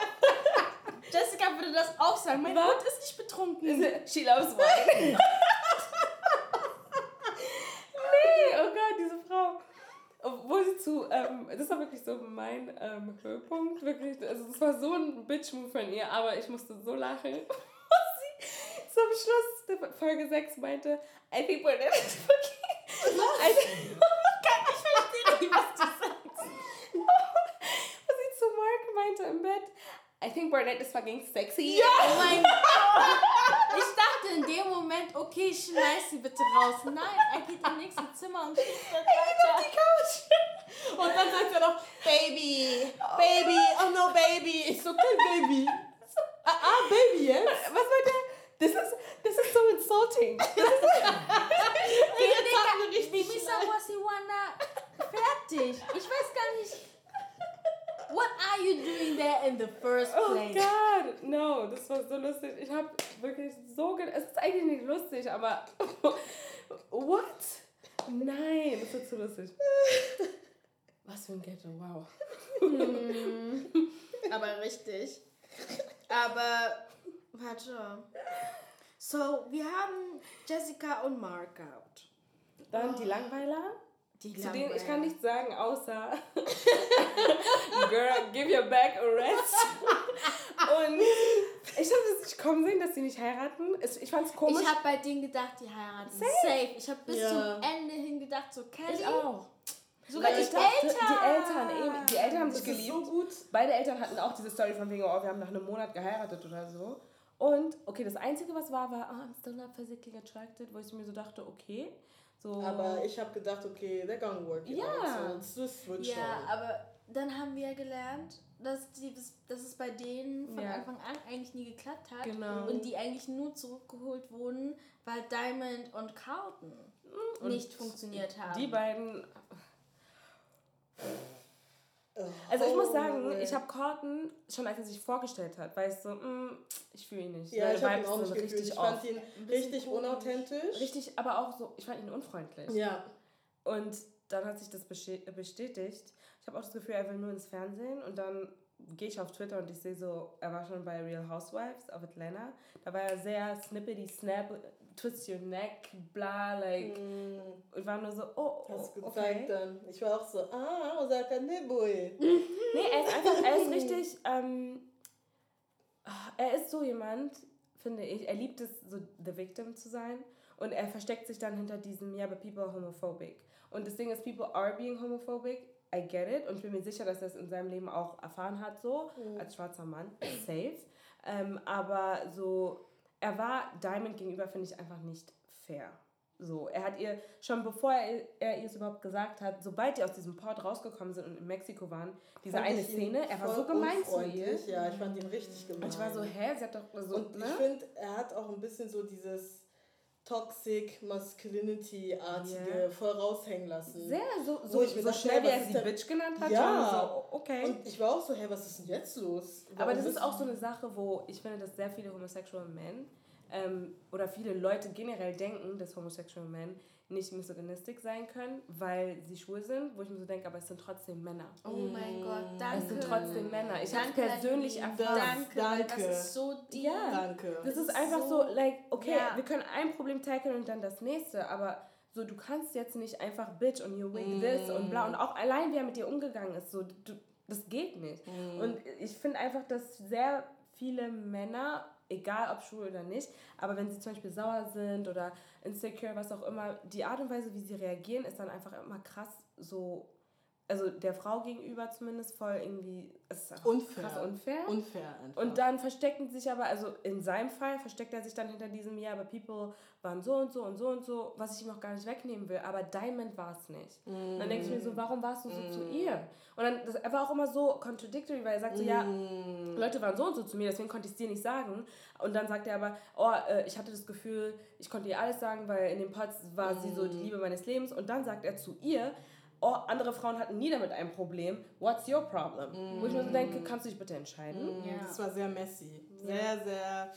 Jessica würde das auch sagen. Mein Was? Hund ist nicht betrunken. She loves wine. nee, oh Gott, diese Frau. Obwohl sie zu, ähm, das war wirklich so mein ähm, Höhepunkt, wirklich, also das war so ein Bitch-Move von ihr, aber ich musste so lachen, was sie zum Schluss der Folge 6 meinte, I think we're not okay. I, ich verstehe nicht, was du sagst. was sie zu Meinte im Bett, I think Barnett is fucking sexy. Oh mein Gott. Ich dachte in dem Moment, okay, schmeiß sie bitte raus. Nein, er geht ins nächste Zimmer und schläft dort weiter. Und dann sagt er noch, Baby, Baby, oh no, Baby. Ich so, okay, Baby. Ah, ah Baby jetzt? Was war der? This is, this is so insulting. Digga, Baby Sawasiwana. Fertig. Ich weiß gar nicht. What are you doing there in the first Oh place? Gott, no, das war so lustig. Ich habe wirklich so ge Es ist eigentlich nicht lustig, aber what? Nein, das ist zu lustig. Was für ein Ghetto, wow. Aber richtig. Aber, warte. So, wir haben Jessica und Mark gehabt. Dann die Langweiler. Die Zu denen ich kann nichts sagen, außer Girl, give your back a rest. Und ich habe das nicht kommen sehen, dass sie nicht heiraten. Es- Ich fand's komisch. Ich habe bei denen gedacht, die heiraten. Safe. Safe. Ich habe bis Ja. zum Ende hin gedacht, so Kelly. Ich auch. Sogar die ich dachte, Eltern. Die Eltern, eben, die Eltern haben sich geliebt. so gut. Beide Eltern hatten auch diese Story von wegen, oh, wir haben nach einem Monat geheiratet oder so. Und, okay, das Einzige, was war, war, oh, I'm still not physically attracted, wo ich mir so dachte, okay. So, Aber ich habe gedacht, okay, they're gonna work it Ja. out. So, das wird Ja, schon. aber dann haben wir gelernt, dass, die, dass es bei denen von ja. Anfang an eigentlich nie geklappt hat. Genau. Und die eigentlich nur zurückgeholt wurden, weil Diamond und Carlton und nicht funktioniert haben. Die beiden. Also ich muss sagen, ich habe Carlton schon als er sich vorgestellt hat, weil ich so, mm, ich fühle ihn nicht. Ja, ich habe ihn auch nicht richtig Ich fand ihn richtig unauthentisch. Richtig, aber auch so, ich fand ihn unfreundlich. Ja. Und dann hat sich das bestätigt. Ich habe auch das Gefühl, er will nur ins Fernsehen und dann gehe ich auf Twitter und ich sehe so, er war schon bei Real Housewives of Atlanta. Da war er sehr snippety snap, twist your neck, bla, like. Mm. Ich war nur so, oh, oh Hast gezeigt okay. dann. Ich war auch so, ah, Osaka Nebui. nee, er ist einfach, er ist richtig, ähm, er ist so jemand, finde ich, er liebt es, so the victim zu sein. Und er versteckt sich dann hinter diesem, ja, yeah, but people are homophobic. Und das Ding ist, people are being homophobic. I get it. Und ich bin mir sicher, dass er es in seinem Leben auch erfahren hat, so, mhm. als schwarzer Mann. Safe. Ähm, aber so, er war Diamond gegenüber, finde ich, einfach nicht fair. So, er hat ihr schon bevor er, er ihr es überhaupt gesagt hat, sobald die aus diesem Port rausgekommen sind und in Mexiko waren, diese fand eine Szene, er war so gemein zu ihr. Ja, ich fand ihn richtig gemein. Und ich war so, hä, sie hat doch so, Und ne? ich finde, er hat auch ein bisschen so dieses Toxic Masculinity-artige yeah. voll raushängen lassen. Sehr, so, so, so dachte, schnell wie er sie Bitch genannt hat. Ja, so, okay. Und ich war auch so, hey, was ist denn jetzt los? Warum Aber das ist auch so eine Sache, wo ich finde, dass sehr viele homosexual Men ähm, oder viele Leute generell denken, dass homosexual Men nicht misogynistisch sein können, weil sie schwul sind, wo ich mir so denke, aber es sind trotzdem Männer. Oh mein Gott, danke. Es sind trotzdem Männer. Ich habe persönlich erfahren. Danke, danke. Das ist so deep. Ja, danke. Das, das ist, ist einfach so, so like, okay, ja. wir können ein Problem tackeln und dann das nächste, aber so, du kannst jetzt nicht einfach bitch und you wig mm. this und bla und auch allein, wie er mit dir umgegangen ist, so, du, das geht nicht. Mm. Und ich finde einfach, dass sehr viele Männer egal ob schwul oder nicht, aber wenn sie zum Beispiel sauer sind oder insecure, was auch immer, die Art und Weise, wie sie reagieren, ist dann einfach immer krass so also der Frau gegenüber zumindest voll irgendwie es ist unfair. krass unfair. Unfair einfach. Und dann verstecken sich aber, also in seinem Fall versteckt er sich dann hinter diesem, ja, aber People waren so und so und so und so, was ich ihm auch gar nicht wegnehmen will, aber Diamond war es nicht. Mm. dann denke ich mir so, warum warst du so mm. zu ihr? Und dann, das, er war auch immer so contradictory, weil er sagt so, mm. ja, Leute waren so und so zu mir, deswegen konnte ich es dir nicht sagen. Und dann sagt er aber, oh, äh, ich hatte das Gefühl, ich konnte ihr alles sagen, weil in dem Pots war sie so die mm. Liebe meines Lebens. Und dann sagt er zu ihr, oh, andere Frauen hatten nie damit ein Problem. What's your problem? Mm. Wo ich mir so denke, kannst du dich bitte entscheiden? Mm. Ja. Das war sehr messy. Sehr, sehr.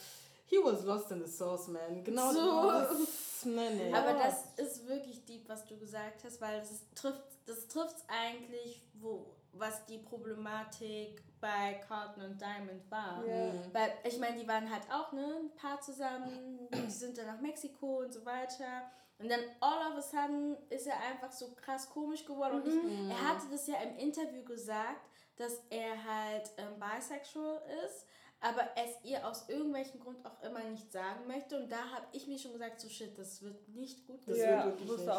He was lost in the sauce, man. Genau so. Das, nee, nee. Aber das ist wirklich deep, was du gesagt hast, weil das trifft das trifft eigentlich, wo, was die Problematik bei Carlton und Diamond war. Yeah. Weil ich meine, die waren halt auch ne, ein paar zusammen, die sind dann nach Mexiko und so weiter. Und dann all of a sudden ist er einfach so krass komisch geworden. Mhm. Und ich, mhm. er hatte das ja im Interview gesagt, dass er halt ähm, bisexual ist, aber es ihr aus irgendwelchem Grund auch immer nicht sagen möchte. Und da habe ich mir schon gesagt, so shit, das wird nicht gut gehen. Ja,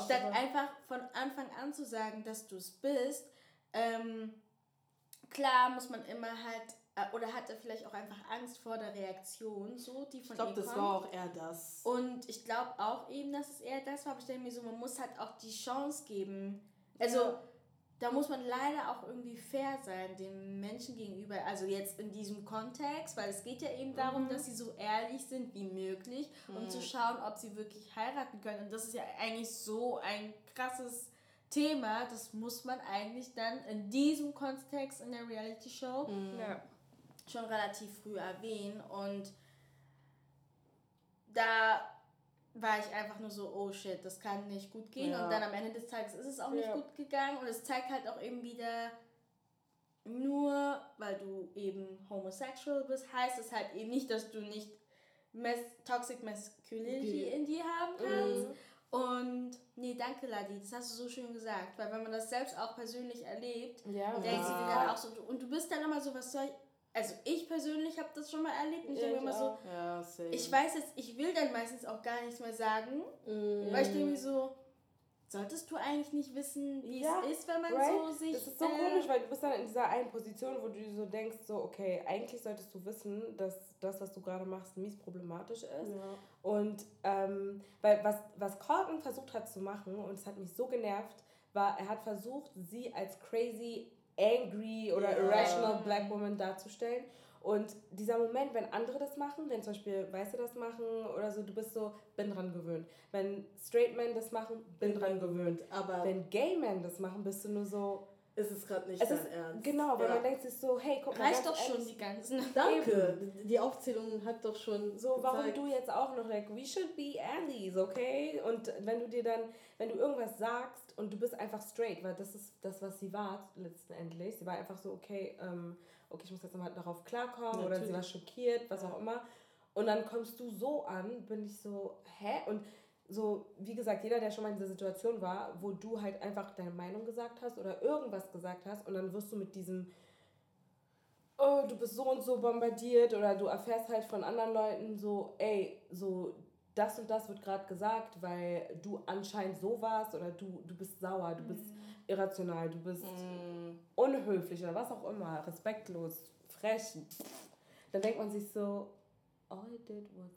Statt einfach von Anfang an zu sagen, dass du es bist, ähm, klar muss man immer halt oder hat er vielleicht auch einfach Angst vor der Reaktion, so die von Ich glaube, das kommt. war auch eher das. Und ich glaube auch eben, dass es eher das war. Aber ich denke mir so, man muss halt auch die Chance geben. Also ja. da muss man leider auch irgendwie fair sein dem Menschen gegenüber. Also jetzt in diesem Kontext, weil es geht ja eben darum, mhm. dass sie so ehrlich sind wie möglich, um mhm. zu schauen, ob sie wirklich heiraten können. Und das ist ja eigentlich so ein krasses Thema, das muss man eigentlich dann in diesem Kontext in der Reality Show mhm. ja schon relativ früh erwähnen und da war ich einfach nur so, oh shit, das kann nicht gut gehen. Ja. Und dann am Ende des Tages ist es auch nicht ja. gut gegangen. Und es zeigt halt auch eben wieder, nur weil du eben homosexual bist, heißt es halt eben nicht, dass du nicht Mas Toxic Masculinity okay. in dir haben kannst. Mhm. Und nee, danke Ladi, das hast du so schön gesagt. Weil wenn man das selbst auch persönlich erlebt, ja. denkst du dir dann auch so, und du bist dann immer so, was soll ich, also ich persönlich habe das schon mal erlebt und ich denke immer so, ja, ich weiß jetzt, ich will dann meistens auch gar nichts mehr sagen, mm. weil ich denke mir so, solltest du eigentlich nicht wissen, wie ja, es ist, wenn man right? so sich... Das ist so äh, komisch, weil du bist dann in dieser einen Position, wo du so denkst, so, okay, eigentlich solltest du wissen, dass das, was du gerade machst, mies problematisch ist. Ja. Und ähm, weil was, was Colton versucht hat zu machen, und es hat mich so genervt, war, er hat versucht, sie als crazy angry oder Ja. irrational black woman darzustellen. Und dieser Moment, wenn andere das machen, wenn zum Beispiel Weiße das machen oder so, du bist so, bin dran gewöhnt. Wenn Straight Men das machen, bin dran gewöhnt. Aber Wenn Gay Men das machen, bist du nur so, ist es gerade nicht es dein ist, Ernst. genau, weil Ja. man denkt sich so, hey, guck mal, Reicht doch schon die ganzen. Danke. Die Aufzählung hat doch schon So, warum gezeigt. du jetzt auch noch, like, we should be allies, okay? Und wenn du dir dann, wenn du irgendwas sagst und du bist einfach straight, weil das ist das, was sie war letztendlich. Sie war einfach so, okay, ähm, okay, ich muss jetzt nochmal darauf klarkommen oder sie war Natürlich. schockiert, was auch immer. Und dann kommst du so an, bin ich so, hä? Und so, wie gesagt, jeder, der schon mal in dieser Situation war, wo du halt einfach deine Meinung gesagt hast oder irgendwas gesagt hast und dann wirst du mit diesem, oh, du bist so und so bombardiert oder du erfährst halt von anderen Leuten so, ey, so das und das wird gerade gesagt, weil du anscheinend so warst oder du, du bist sauer, du bist irrational, du bist Mm, unhöflich oder was auch immer, respektlos, frech. Dann denkt man sich so, all I did was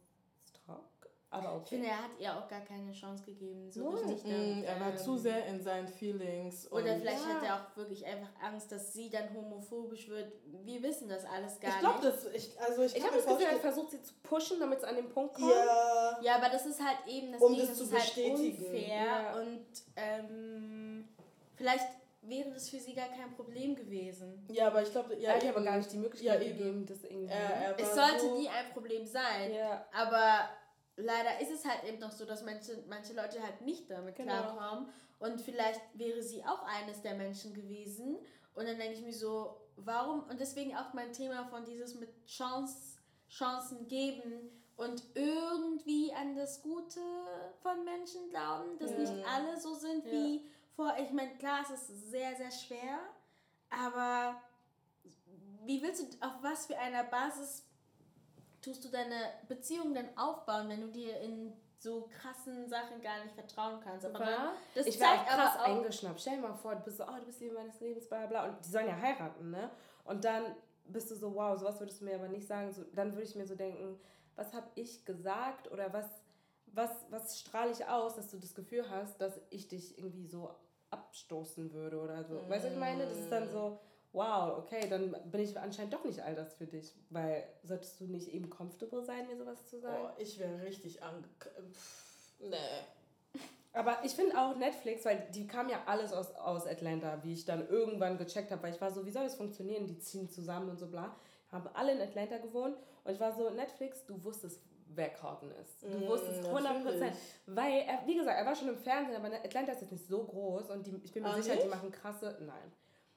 Aber Ich okay. finde, er hat ihr auch gar keine Chance gegeben, so Null. richtig. mm, er war ähm, zu sehr in seinen Feelings. Oder und- vielleicht Ja. hat er auch wirklich einfach Angst, dass sie dann homophobisch wird. Wir wissen das alles gar Ich glaube, nicht. das. Ich, also ich, Ich habe das Gefühl, er versucht, sie zu pushen, damit es an den Punkt kommt. Ja. Ja, aber das ist halt eben das Um Ding, das das zu ist halt bestätigen. unfair Ja. und ähm, vielleicht wäre das für sie gar kein Problem gewesen. Ja, aber ich glaube, ja, er hat ihr aber eben. gar nicht die Möglichkeit Ja, eben. gegeben, das irgendwie. Er, er Es sollte so, nie ein Problem sein, ja. aber leider ist es halt eben noch so, dass manche, manche Leute halt nicht damit Genau. klarkommen und vielleicht wäre sie auch eines der Menschen gewesen und dann denke ich mir so, warum und deswegen auch mein Thema von dieses mit Chance, Chancen geben und irgendwie an das Gute von Menschen glauben, dass Ja. nicht alle so sind Ja. wie vor. Ich meine, klar, es ist sehr, sehr schwer, aber wie willst du, auf was für einer Basis tust du deine Beziehung denn aufbauen, wenn du dir in so krassen Sachen gar nicht vertrauen kannst? Aber dann, das ich war auch krass auch, eingeschnappt. Stell dir mal vor, du bist so, oh, du bist Liebe meines Lebens, bla bla. Und die sollen ja heiraten, ne? Und dann bist du so, wow, sowas würdest du mir aber nicht sagen. So, dann würde ich mir so denken, was habe ich gesagt oder was, was, was strahle ich aus, dass du das Gefühl hast, dass ich dich irgendwie so abstoßen würde oder so. Weißt du, was ich meine? Das ist dann so, wow, okay, dann bin ich anscheinend doch nicht all das für dich. Weil solltest du nicht eben comfortable sein, mir sowas zu sagen? Oh, ich wäre richtig ange... Pff, Nee. Aber ich finde auch Netflix, weil die kam ja alles aus, aus Atlanta, wie ich dann irgendwann gecheckt habe, weil ich war so, wie soll das funktionieren? Die ziehen zusammen und so bla. Haben alle in Atlanta gewohnt und ich war so, Netflix, du wusstest, wer Carton ist. Du Mm, wusstest 100 Prozent. Weil, er, wie gesagt, er war schon im Fernsehen, aber Atlanta ist jetzt nicht so groß und die, ich bin mir Ah, sicher, die nicht? machen krasse, nein.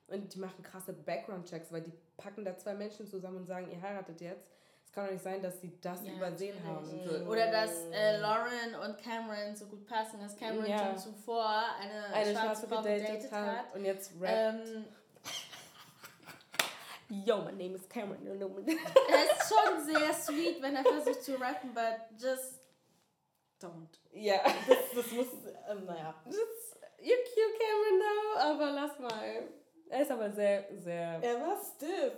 Und die machen krasse Background-Checks, weil die packen da zwei Menschen zusammen und sagen, ihr heiratet jetzt. Es kann doch nicht sein, dass sie das Ja, übersehen haben. So, oder dass äh, Lauren und Cameron so gut passen, dass Cameron Ja. schon zuvor eine, eine schwarze Schwarze Frau gedatet hat, und jetzt Rap. Ähm, Yo, my name is Cameron. Er ist schon sehr sweet, wenn er versucht zu rappen, but just don't. ja. Das, das muss... Ähm, naja. Das, you're cute, Cameron, though, aber lass mal. Er ist aber sehr, sehr. Er war stiff.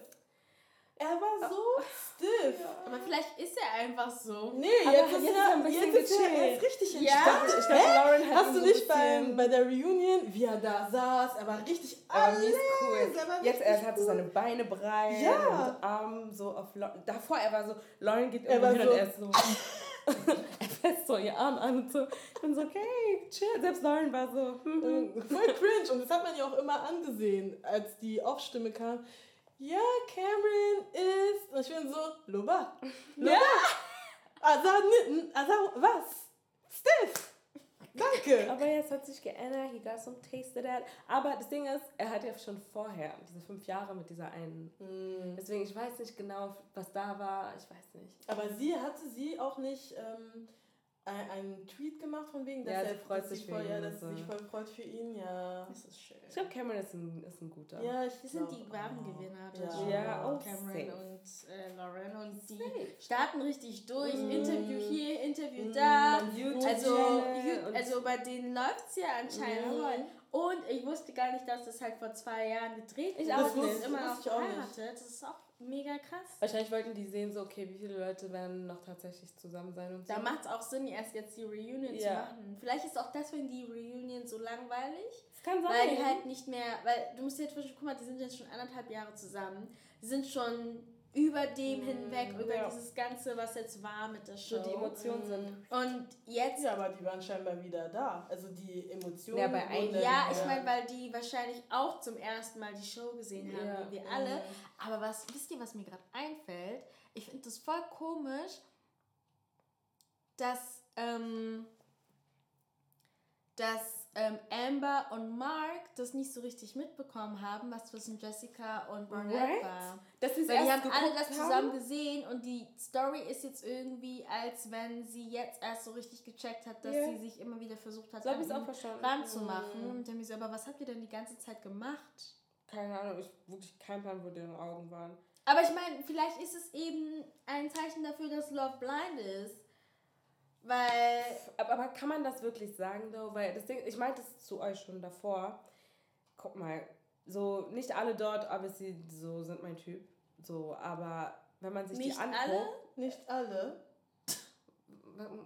Er war so stiff. Aber vielleicht ist er einfach so. Nee, Aber jetzt, jetzt ist ist er, er ein bisschen jetzt ist er, er ist richtig Ja? entspannt. Ich glaube, Lauren hat Hast du so nicht ein beim, bei der Reunion, wie er da saß, er war richtig Aber alles, cool. er war Jetzt er hat so cool. seine Beine breit Ja. und Arm so auf Lauren. Davor er war so, Lauren geht Er irgendwo hin so- und er ist so. er fässt so ihr Arm an und so. Ich bin so, okay, chill. Selbst Lauren war so. hm, hm. Ähm, Voll cringe und das hat man ja auch immer angesehen, als die Off-Stimme kam. Ja, Cameron ist. Und ich bin so, Loba. Loba. Ja. Asa, n- Asa, was? Stiff. Danke. Aber jetzt hat sich geändert, he got some taste of that. Aber das Ding ist, er hat ja schon vorher, diese fünf Jahre mit dieser einen. Mm. Deswegen, ich weiß nicht genau, was da war. Ich weiß nicht. Aber sie hatte sie auch nicht ähm, einen Tweet gemacht von wegen, dass Ja, er sie freut dass sich sie voll, ja, dass so. sie sich voll freut für ihn, ja. Das ist schön. Ich glaube, Cameron ist ein, ist ein guter. Ja, ich Die sind die wahren auch. Gewinner. Ja. Ja, oh, Cameron safe. und äh, Lauren. Und die Safe. starten richtig durch. Mm. Interview hier, Interview Mm, da. YouTube Also, also bei denen läuft es ja anscheinend. Mhm. Und ich wusste gar nicht, dass das halt vor zwei Jahren gedreht Ich wurde. auch und nicht. immer noch ich auch verheiratet. Das ist auch mega krass. Wahrscheinlich wollten die sehen, so, okay, wie viele Leute werden noch tatsächlich zusammen sein und so. Da macht es auch Sinn, erst jetzt die Reunion Ja. zu machen. Vielleicht ist auch deswegen die Reunion so langweilig. Das kann sein. Weil die halt nicht mehr, weil du musst dir jetzt vorstellen, guck mal, die sind jetzt schon anderthalb Jahre zusammen. Die sind schon über dem hinweg, über ja. dieses Ganze, was jetzt war mit der Show. so die Emotionen sind. Und jetzt, Ja, aber die waren scheinbar wieder da. Also die Emotionen. Ja, bei dann ja, ich meine, weil die wahrscheinlich auch zum ersten Mal die Show gesehen haben, Ja. wie wir alle. Mhm. Aber was, wisst ihr, was mir gerade einfällt? Ich finde das voll komisch, dass, ähm, dass ähm, Amber und Mark das nicht so richtig mitbekommen haben, was zwischen Jessica und Barnett Right? war. Sie es Weil die haben alle das haben. zusammen gesehen und die Story ist jetzt irgendwie, als wenn sie jetzt erst so richtig gecheckt hat, dass Ja. sie sich immer wieder versucht hat, So an ihn ranzumachen. Mhm. Und dann so, aber was habt ihr denn die ganze Zeit gemacht? Keine Ahnung, ich wirklich kein Plan, wo deren Augen waren. Aber ich meine, vielleicht ist es eben ein Zeichen dafür, dass Love blind ist. Weil, Aber, aber kann man das wirklich sagen, though? Weil das Ding, ich meinte es zu euch schon davor. Guck mal, so nicht alle dort, obviously, so sind mein Typ. So, aber wenn man sich Nicht die anguckt. alle? Nicht alle.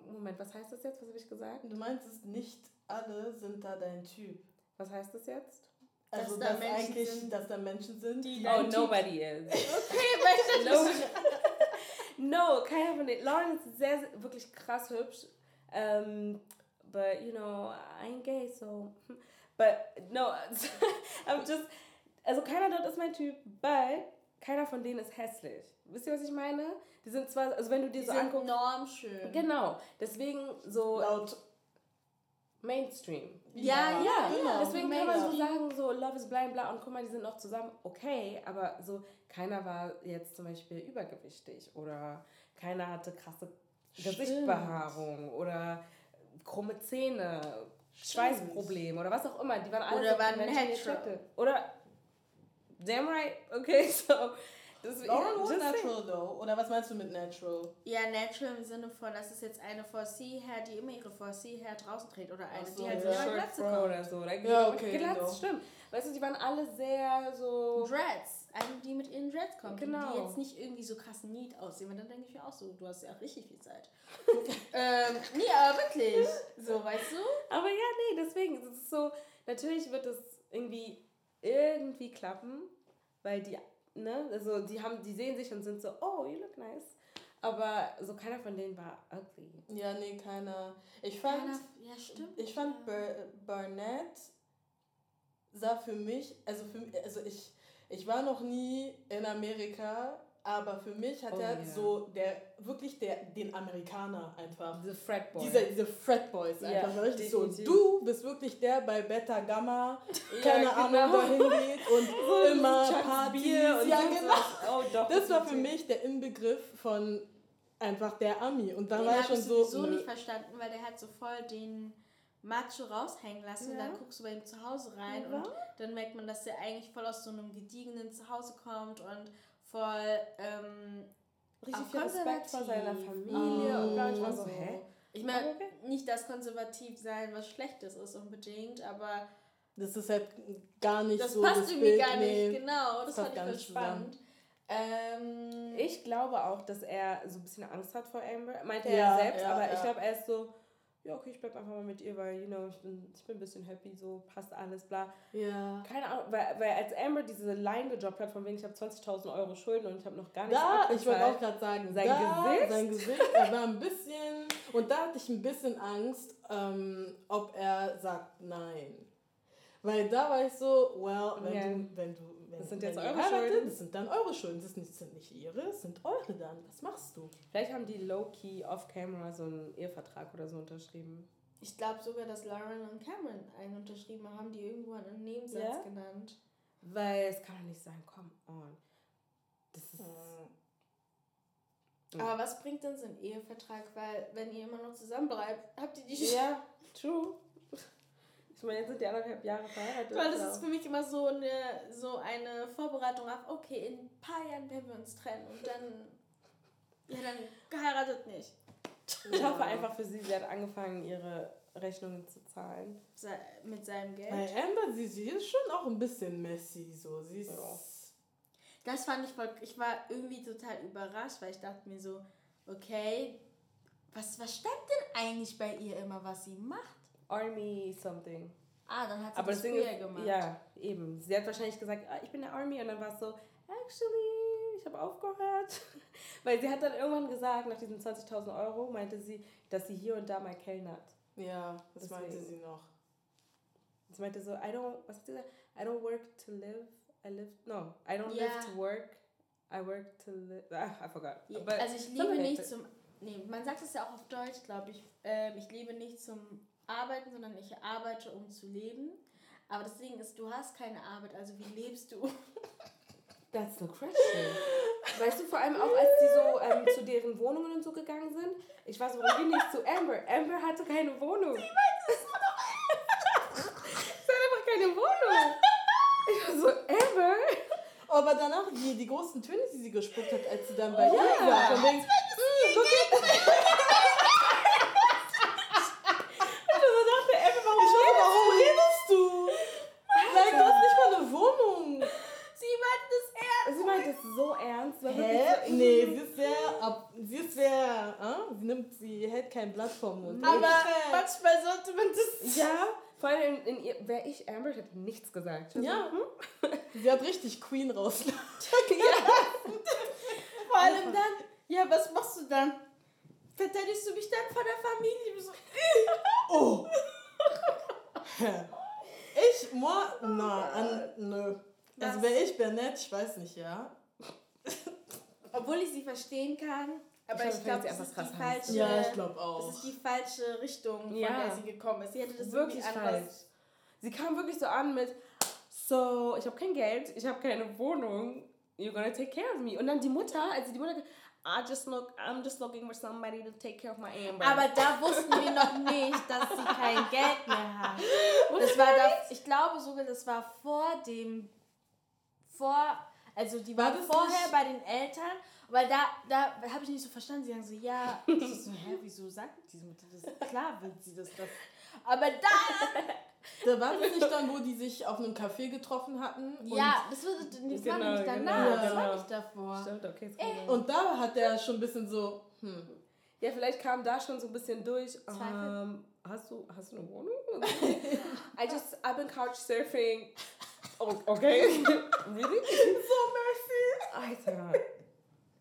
Moment, was heißt das jetzt? Was habe ich gesagt? Du meintest, nicht alle sind da dein Typ. Was heißt das jetzt? Also, da dass, Menschen eigentlich, sind, dass da Menschen sind, die Oh, nobody is. okay, No, no keiner von den. Lauren ist sehr, sehr, wirklich krass hübsch. Um, but, you know, I ain't gay, so. But, no, I'm just. Also, keiner dort ist mein Typ, but keiner von denen ist hässlich. Wisst ihr, was ich meine? Die sind zwar, also wenn du dir die so sind anguckst. normschön. Genau, deswegen so laut. Mainstream. Ja, ja, genau. Deswegen kann man so Mainstream. sagen, Love is blind, bla, und guck mal, die sind noch zusammen, okay, aber so keiner war jetzt zum Beispiel übergewichtig oder keiner hatte krasse Stimmt. Gesichtsbehaarung oder krumme Zähne, Schweißprobleme oder was auch immer. Die waren alle Oder so waren natural. Oder damn right, okay, so das Lauren was natural though. Oder was meinst du mit natural? Ja, natural im Sinne von, das ist jetzt eine 4C-Hair, die immer ihre 4C-Hair draußen trägt. Oder eine, so, die halt so ja. Glatze kommt. oder so. Oder Ja, okay, Glatze, genau. stimmt. Weißt du, die waren alle sehr so. Dreads. Eine, die mit ihren Dreads kommt. Genau. Die jetzt nicht irgendwie so krass neat aussehen. Weil dann denke ich mir auch so, du hast ja auch richtig viel Zeit. ähm, nee, aber wirklich. So, weißt du? Aber ja, nee, deswegen es ist so, natürlich wird es irgendwie irgendwie klappen, weil die, ne, also die haben, die sehen sich und sind so, oh, you look nice. Aber so keiner von denen war ugly. Ja, nee, keiner. Ich fand, Keiner, ja, stimmt. ich fand Bar Barnett sah für mich, also für also ich, ich war noch nie in Amerika, aber für mich hat Oh, er ja. so der wirklich der den Amerikaner einfach. Diese Frat Boy. Diese, diese Frat Boys Ja, einfach. richtig so, du bist wirklich der bei Beta Gamma, keine Ja, Ahnung, genau. dahin geht und immer Chuck's Partys. Und ja, genau. was. Oh, doch. Das war für mich der Inbegriff von einfach der Ami. Und da Den war ich habe schon ich so. nö. nicht verstanden, weil der hat so voll den Macho raushängen lassen. Ja. Dann guckst du bei ihm zu Hause rein Ja. und dann merkt man, dass der eigentlich voll aus so einem gediegenen Zuhause kommt und voll ähm, Richtig viel Respekt vor seiner. Familie und bla. Ich war so, Oh. hä? Ich meine, okay. nicht, dass konservativ sein was Schlechtes ist unbedingt, aber Das ist halt gar nicht das so. passt das irgendwie Bild, gar nee. nicht. Genau, das passt fand ich zusammen. spannend. Ähm, Ich glaube auch, dass er so ein bisschen Angst hat vor Amber. Meinte Ja, er selbst, ja, aber ich glaube, er ist so, ja, okay, ich bleib einfach mal mit ihr, weil, you know, ich bin, ich bin ein bisschen happy, so passt alles, bla. Ja. Keine Ahnung, weil, weil als Amber diese Line gedroppt hat, von wegen ich habe 20.000 Euro Schulden und ich habe noch gar nichts Da, ich wollte auch gerade sagen, Sein da, Gesicht? sein Gesicht, er war ein bisschen, und da hatte ich ein bisschen Angst, ähm, ob er sagt nein. Weil da war ich so, well, wenn Ja. du, wenn du, wenn, Das sind jetzt eure heiratet, Schulden. Das sind dann eure Schulden, das sind nicht, sind nicht ihre, das sind eure dann. Was machst du? Vielleicht haben die low-key off-camera so einen Ehevertrag oder so unterschrieben. ich glaube sogar, dass Lauren und Cameron einen unterschrieben haben, die irgendwo einen Nebensatz Ja? genannt. Weil es kann doch nicht sein, come on. Das ist. Mhm. Aber was bringt denn so ein Ehevertrag? Weil, wenn ihr immer noch zusammen bleibt, habt ihr die Ja, true. Ich meine, jetzt sind die anderthalb Jahre verheiratet. Weil das ja. ist für mich immer so eine, so eine Vorbereitung auf, okay, in ein paar Jahren werden wir uns trennen und dann, ja, dann geheiratet nicht. Ich hoffe einfach für sie, sie hat angefangen, ihre Rechnungen zu zahlen. Se mit seinem Geld. Bei Amber, sie, sie ist schon auch ein bisschen messy, so. Sie ist. Ja. das fand ich voll, ich war irgendwie total überrascht, weil ich dachte mir so, okay, was, was stand denn eigentlich bei ihr immer, was sie macht? Army something. Ah, dann hat sie Aber das Ding früher ist, gemacht. ja, eben. Sie hat wahrscheinlich gesagt, ah, ich bin der Army und dann war es so, actually, ich habe aufgehört. Weil sie hat dann irgendwann gesagt, nach diesen 20.000 Euro, meinte sie, dass sie hier und da mal kellnert. Ja, das Deswegen. meinte sie noch. Sie meinte so, I don't, was hat sie gesagt? I don't work to live, I live, no, I don't Ja. live to work, I work to live, ah, I forgot. But also ich liebe nicht zum. Nee, man sagt es ja auch auf Deutsch, glaube ich. Ähm, ich lebe nicht zum Arbeiten, sondern ich arbeite, um zu leben. Aber das Ding ist, du hast keine Arbeit, also wie lebst du? That's the question. Weißt du, vor allem auch, als die so ähm, zu deren Wohnungen und so gegangen sind, ich war so, warum gehen nicht zu Amber? Amber hatte keine Wohnung. Sie meinte, es war doch Sie hat einfach keine Wohnung. Ich war so, Amber? Aber danach, die, die großen Töne, die sie gespuckt hat, als sie dann bei Ja. ihr war, von wegen, "Mm, guck jetzt." Ich dachte, Amber, warum Ich weiß, warum redest du? Like, du hast nicht mal eine Wohnung. Sie meint das ernst! Sie meint es so ernst. weil Hä? wirklich so- Nee, sie ist sehr, ab, sie ist sehr, äh? sie nimmt, sie hält kein Blatt vom Mund. Aber manchmal sollte man das. Ja, vor allem in, in ihr, wäre ich Amber, ich hätte nichts gesagt. War Ja. Hm? Sie hat richtig Queen raus. Vor allem dann, ja, was machst du dann? Verteidigst du mich dann vor der Familie? Ich so, Oh. Ich, moi, na, an, nö. Also wäre ich Bernett, ich weiß nicht, ja. Obwohl ich sie verstehen kann, aber Ich ich, glaube, das einfach ist die falsche. Ja, ich glaube Das auch. ist die falsche Richtung, von Ja. der sie gekommen ist. Sie hätte das Wirklich falsch. anders. Sie kam wirklich so an mit, so, ich habe kein Geld, ich habe keine Wohnung, you're gonna take care of me. Und dann die Mutter, also die Mutter, I just look, I'm just looking for somebody to take care of my Amber. Aber da wussten wir noch nicht, dass sie kein Geld mehr hat. Das war da, ich glaube sogar, das war vor dem, vor, also die War war vorher nicht- bei den Eltern, weil da, da habe ich nicht so verstanden. Sie sagen so, ja, ich so, hä, wieso sagt diese Mutter das? Klar will sie das, das. Aber da, Da war das nicht dann, wo die sich auf einem Café getroffen hatten? Und, ja, das, wird, das war Genau, nämlich danach, genau, das war genau. nicht davor. Stimmt, okay, sein. und da hat er schon ein bisschen so, hm. Ja, vielleicht kam da schon so ein bisschen durch. Zweifel? Ähm, hast, du, hast du eine Wohnung? I just, I've been couch surfing. Oh, okay. really? So mercy. Alter.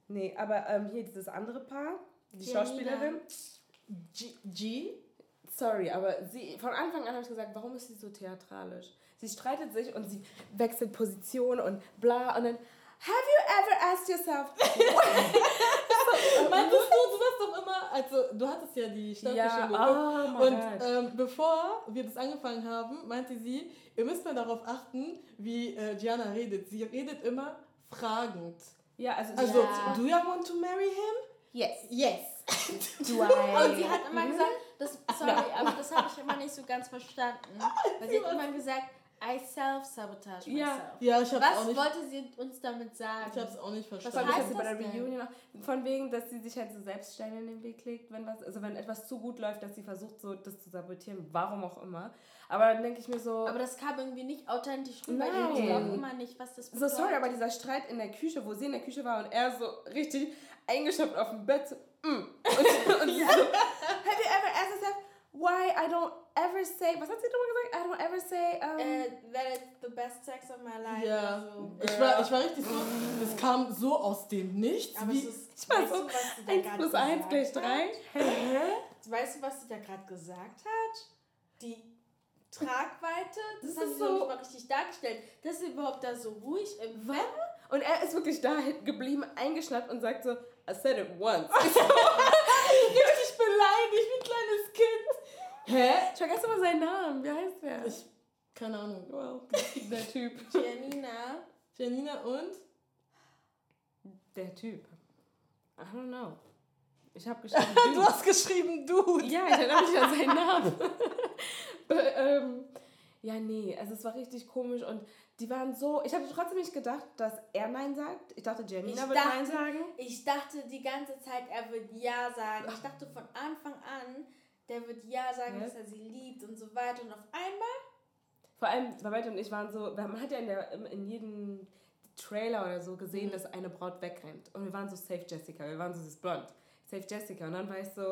Nee, aber ähm, hier dieses andere Paar, die Janina. Schauspielerin. G, G? Sorry, aber sie, von Anfang an habe ich gesagt, warum ist sie so theatralisch? Sie streitet sich und sie wechselt Position und bla und dann, have you ever asked yourself, Meintest du, du warst doch immer, also du hattest ja die Staffel Ja, schon geguckt. oh und ähm, bevor wir das angefangen haben, meinte sie, ihr müsst mal darauf achten, wie äh, Gianna redet. Sie redet immer fragend. ja, also, Also, Ja. do you want to marry him? yes, Yes. do I? Und sie hat immer Mhm. gesagt, das, sorry, aber das habe ich immer nicht so ganz verstanden. Weil sie hat immer gesagt, I self-sabotage myself. Ja. Ja, ich hab's auch Was nicht, wollte sie uns damit sagen? ich hab's auch nicht Das verstanden. ich heißt jetzt bei der das denn? Reunion auch. Von wegen, dass sie sich halt so selbst Steine in den Weg legt, wenn was, also wenn etwas zu gut läuft, dass sie versucht, so das zu sabotieren, warum auch immer. Aber dann denke ich mir so, aber das kam irgendwie nicht authentisch rüber. Nein. Ich glaube immer nicht, was das so sorry, aber dieser Streit in der Küche, wo sie in der Küche war und er so richtig eingeschnappt auf dem Bett, so, mm. und, und sie so, have you ever asked yourself why I don't ever say, was hat sie nochmal gesagt? I don't ever say, um, Äh, that is the best sex of my life. Ja, Also. ich war, ich war richtig so, es kam so aus dem Nichts. Aber wie, es ist, ich war weißt so, du, was sie da 1 gerade plus 1 gesagt gleich hat? 3. Hä? Weißt du, was sie da gerade gesagt hat? Die Tragweite, das, Das hat ist sie so- nicht mal richtig dargestellt. Dass sie überhaupt da so ruhig im? Bett Und er ist wirklich da geblieben, eingeschnappt und sagt so, I said it once beleidigt, wie ein kleines Kind. Hä? Ich vergesse mal seinen Namen. Wie heißt der? Ich, keine Ahnung. well, der Typ. Janina. Janina und? Der Typ. I don't know. Ich habe geschrieben. Du hast geschrieben, du. ja, ich erinnere mich an seinen Namen. Be- ähm, ja, nee, also es war richtig komisch und die waren so. Ich habe trotzdem nicht gedacht, dass er Nein sagt. Ich dachte, Janina wird Nein sagen. Ich dachte die ganze Zeit, er wird Ja sagen. Ich dachte von Anfang an, der wird Ja sagen, Ja. dass er sie liebt und so weiter. Und auf einmal, Vor allem, Babette und ich waren so, man hat ja in, der, in jedem Trailer oder so gesehen, dass eine Braut wegrennt. Und wir waren so safe Jessica, wir waren so, sie ist blond. Safe Jessica. Und dann war ich so,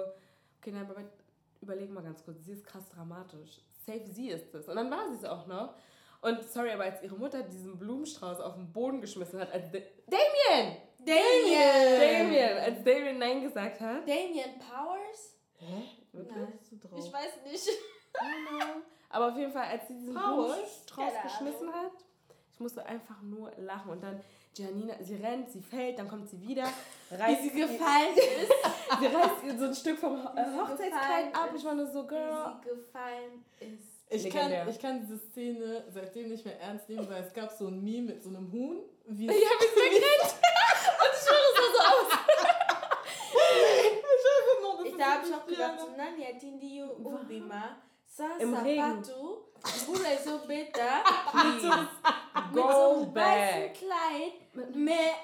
okay, nein, aber überleg mal ganz kurz, sie ist krass dramatisch. Safe sie ist es. Und dann war sie es auch noch. Und sorry, aber als ihre Mutter diesen Blumenstrauß auf den Boden geschmissen hat, als Da- Damien! Damien! Damien! Als Damien Nein gesagt hat. Damien Powers? Hä? Wirklich? Nein. Bist du drauf? Ich weiß nicht. Aber auf jeden Fall, als sie diesen Powers? Blumenstrauß Keine geschmissen hat, ich musste einfach nur lachen. Und dann Janina, sie rennt, sie fällt, dann kommt sie wieder, Wie reißt, sie ihr- gefallen ist. sie reißt ihr so ein Stück vom Ho- Wie sie Hochzeitskleid ab. Ich war nur so, Wie Girl. sie gefallen ist. Ich kann, ich kann diese Szene seitdem nicht mehr ernst nehmen, weil es gab so ein Meme mit so einem Huhn. Wie Ja, wie sie wegrennt. Und ich schwöre, es sah so aus. Ich da habe ich auch gedacht, nani atindi ubima. Im Sasa. Patu, Bula so beta, mit so, mit so Go einem weißen. Kleid. Mehr,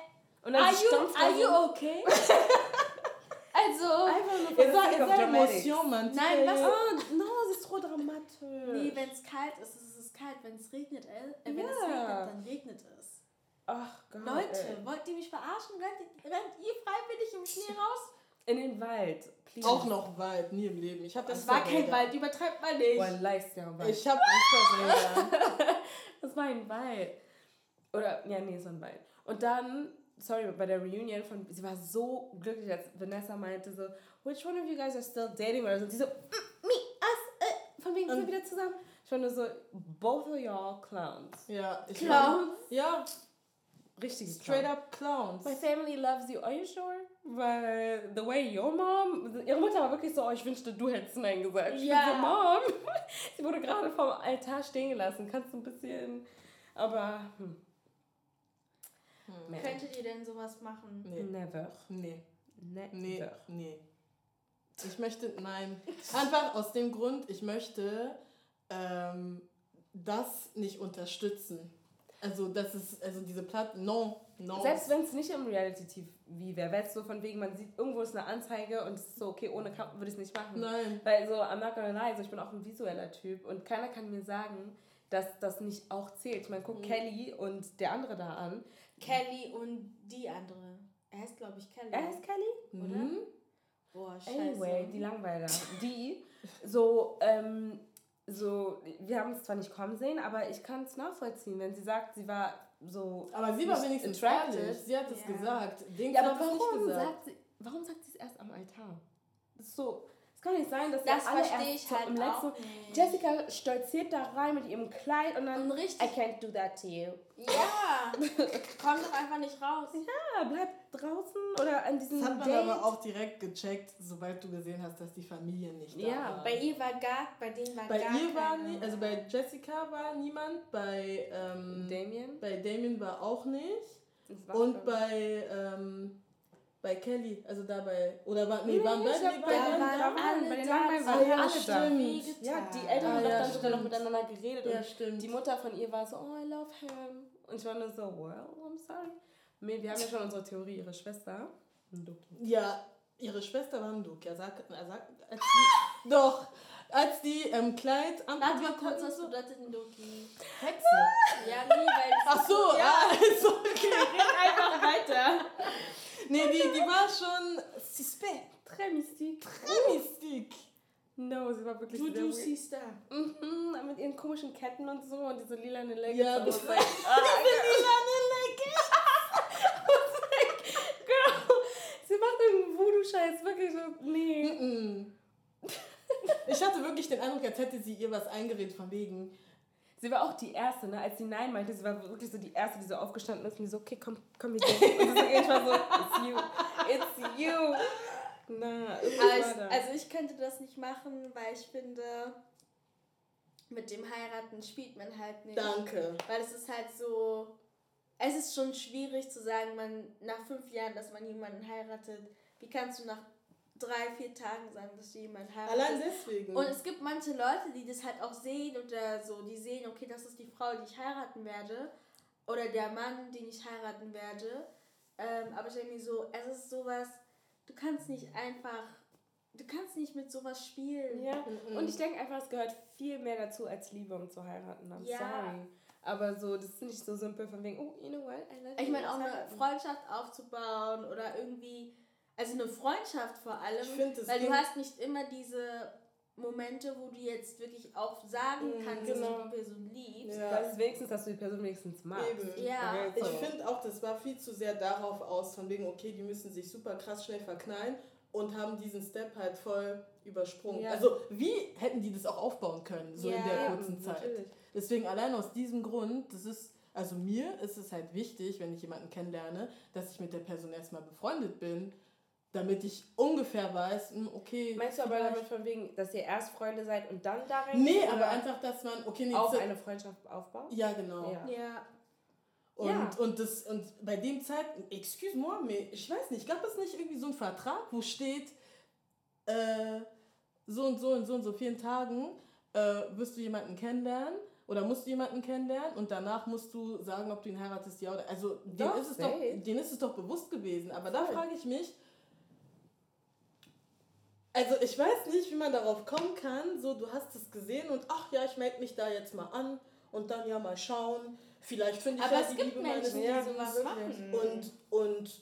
Und dann are you, are you okay? also, einfach nur von der. Emotion, Mann. Nein, was- Oh, no, sie ist so dramatisch. nee, wenn es kalt ist, ist es kalt. Wenn es regnet, äh, wenn es regnet, dann regnet es. Ach Gott. Leute, ey. wollt ihr mich verarschen? Rennt, rennt ihr freiwillig im Schnee raus? In den Wald. Please. Auch noch Wald, nie im Leben. Ich hab Das war kein. Wald, übertreibt man nicht. Boah, leist ja Wald. Ich hab Wäldern. Das war ein Wald. Oder, ja, nee, so ein Wald. Und dann, sorry, bei der Reunion von, sie war so glücklich, als Vanessa meinte so, which one of you guys are still dating? Oder so. Und sie so, "Mm, me, us, äh, von wegen sind wir wieder zusammen. Ich war nur so, both of y'all clowns. Ja, ich Clowns? Ja, Richtige straight Clowns. up Clowns. My family loves you. Are you sure? Weil the way your mom, ihre Mutter war wirklich so, oh, ich wünschte, du hättest Nein gesagt. Ich Ja. bin so, Mom, sie wurde gerade vom Altar stehen gelassen. Kannst du ein bisschen, aber, hm. Man. Könntet ihr denn sowas machen? Nee. Never. Nee. Never. Nee, nee. Ich möchte, nein. Einfach aus dem Grund, ich möchte ähm, das nicht unterstützen. Also, das ist, also diese Platte, no, no. Selbst wenn es nicht im Reality-TV wäre, wäre es so von wegen, man sieht, irgendwo ist eine Anzeige und es ist so, okay, ohne Kamera würde ich es nicht machen. Nein. Weil so, I'm not gonna lie, so, ich bin auch ein visueller Typ und keiner kann mir sagen, dass das nicht auch zählt. Ich meine, guck Mhm. Kelly und der andere da an. Kelly und die andere. Er heißt, glaube ich, Kelly. Er heißt Kelly? oder? Mhm. Boah, scheiße. Anyway, die Langweiler. Die, so, ähm, so, wir haben es zwar nicht kommen sehen, aber ich kann es nachvollziehen, wenn sie sagt, sie war so. Aber sie war wenigstens attracted. ehrlich. Sie hat es Ja. gesagt. Ja, aber warum gesagt. sagt sie, warum sagt sie es erst am Altar? Das ist so, kann nicht sein, dass Das wir alle erst halt im letzten, nicht. Jessica stolziert da rein mit ihrem Kleid und dann, Und richtig- I can't do that to you. Ja, komm doch einfach nicht raus. Ja, bleib draußen oder an diesem Das hat man Date. aber auch direkt gecheckt, sobald du gesehen hast, dass die Familie nicht da Ja, war. Bei ihr war gar, bei denen war Bei gar ihr war nie, also bei Jessica war niemand, bei, ähm, Damien. bei Damien war auch nicht. Das war Und bei, ähm, bei Kelly, also dabei, oder war, nee, Nee, waren beide nee, bei den- waren waren- alle bei den sie waren haben alle stimmt. da. Ja, die Eltern Ah, haben ja, dann sogar noch miteinander geredet Ja, und stimmt. die Mutter von ihr war so, oh, I love him. Und ich war nur so, well, I'm sorry. Nee, Wir haben ja schon unsere Theorie, ihre Schwester. Ndoki. Ja, ihre Schwester war ein Duke. Er sagt, er sagt, als die, doch, als die ähm, Kleid Warte mal kurz, was bedeutet ein Doki? Hexe. Ja, nee, weil Ach so, ja, also, okay. einfach weiter. Nee, die, die war schon suspect. Très mystique. Mystik. No, sie war wirklich siehst da. Mhm, mit ihren komischen Ketten und so und diese lilane Leggings. Ja, das was like, ah, Girl, sie macht irgendeinen Voodoo-Scheiß, wirklich so, nee. Mm-mm. Ich hatte wirklich den Eindruck, als hätte sie ihr was eingeredet von wegen. Sie war auch die Erste, ne? als sie Nein meinte, sie war wirklich so die Erste, die so aufgestanden ist und die so, okay, komm, komm, wir gehen. Und ich war so, it's you, it's you. Na, Also, also ich könnte das nicht machen, weil ich finde, mit dem Heiraten spielt man halt nicht. Danke. Weil es ist halt so, es ist schon schwierig zu sagen, man nach fünf Jahren, dass man jemanden heiratet. Wie kannst du nach drei, vier Tagen sagen, dass du jemanden heiratest? Allein deswegen. Und es gibt manche Leute, die das halt auch sehen oder so, die sehen, okay, das ist die Frau, die ich heiraten werde. Oder der Mann, den ich heiraten werde. Ähm, aber ich denke mir so, es ist sowas, du kannst nicht einfach, du kannst nicht mit sowas spielen. Ja, Mhm. und ich denke einfach, es gehört viel mehr dazu als Liebe, um zu heiraten. I'm Ja. sorry. Aber so, das ist nicht so simpel von wegen, oh, you know what, I love Ich meine, auch let's eine. Freundschaft aufzubauen oder irgendwie, also eine Freundschaft vor allem, Ich find, das weil du hast nicht immer diese Momente, wo du jetzt wirklich auch sagen Mhm, kannst, genau. dass du die Person liebst. Ja. Das ist wenigstens, dass du die Person wenigstens magst. Eben. Ja. Ich finde auch, das war viel zu sehr darauf aus, von wegen, okay, die müssen sich super krass schnell verknallen und haben diesen Step halt voll übersprungen. Ja. Also, wie hätten die das auch aufbauen können, so in Ja, der Eben, kurzen Zeit? natürlich. Deswegen allein aus diesem Grund, das ist, also mir ist es halt wichtig, wenn ich jemanden kennenlerne, dass ich mit der Person erstmal befreundet bin, damit ich ungefähr weiß, hm, okay. Meinst du aber damit von wegen, dass ihr erst Freunde seid und dann da rein? Nee, aber einfach, dass man, okay, nee, auch so- eine Freundschaft aufbaut? Ja, genau. Ja. Ja. Und, Ja. und, das, und bei dem Zeitpunkt, excuse-moi, mais ich weiß nicht, gab es nicht irgendwie so einen Vertrag, wo steht, äh, so und so in so und so vielen Tagen äh, wirst du jemanden kennenlernen oder musst du jemanden kennenlernen und danach musst du sagen, ob du ihn heiratest, ja oder Also denen, ist es doch, denen ist es doch bewusst gewesen. Aber da Voll. frage ich mich, also ich weiß nicht, wie man darauf kommen kann, so du hast es gesehen und ach ja, ich melde mich da jetzt mal an und dann ja mal schauen. Vielleicht finde ich Aber ja es die gibt Liebe Menschen, die sowas machen. Und, und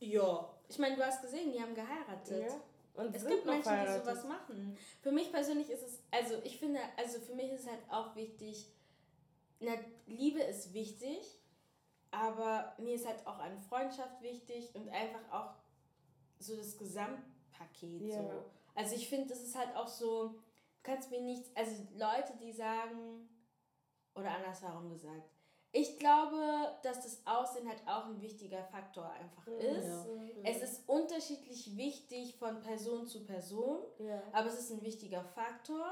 ja, Ich meine, du hast gesehen, die haben geheiratet. Ja. Und Es gibt Menschen, die verheiratet. sowas machen. Für mich persönlich ist es, also ich finde, also für mich ist halt auch wichtig, na, Liebe ist wichtig, aber mir ist halt auch eine Freundschaft wichtig und einfach auch so das Gesamtpaket. Ja. So. Also ich finde, das ist halt auch so, du kannst mir nichts, also Leute, die sagen, oder andersherum gesagt, ich glaube, dass das Aussehen halt auch ein wichtiger Faktor einfach ist. Ja. Es ist unterschiedlich wichtig von Person zu Person, Ja. aber es ist ein wichtiger Faktor.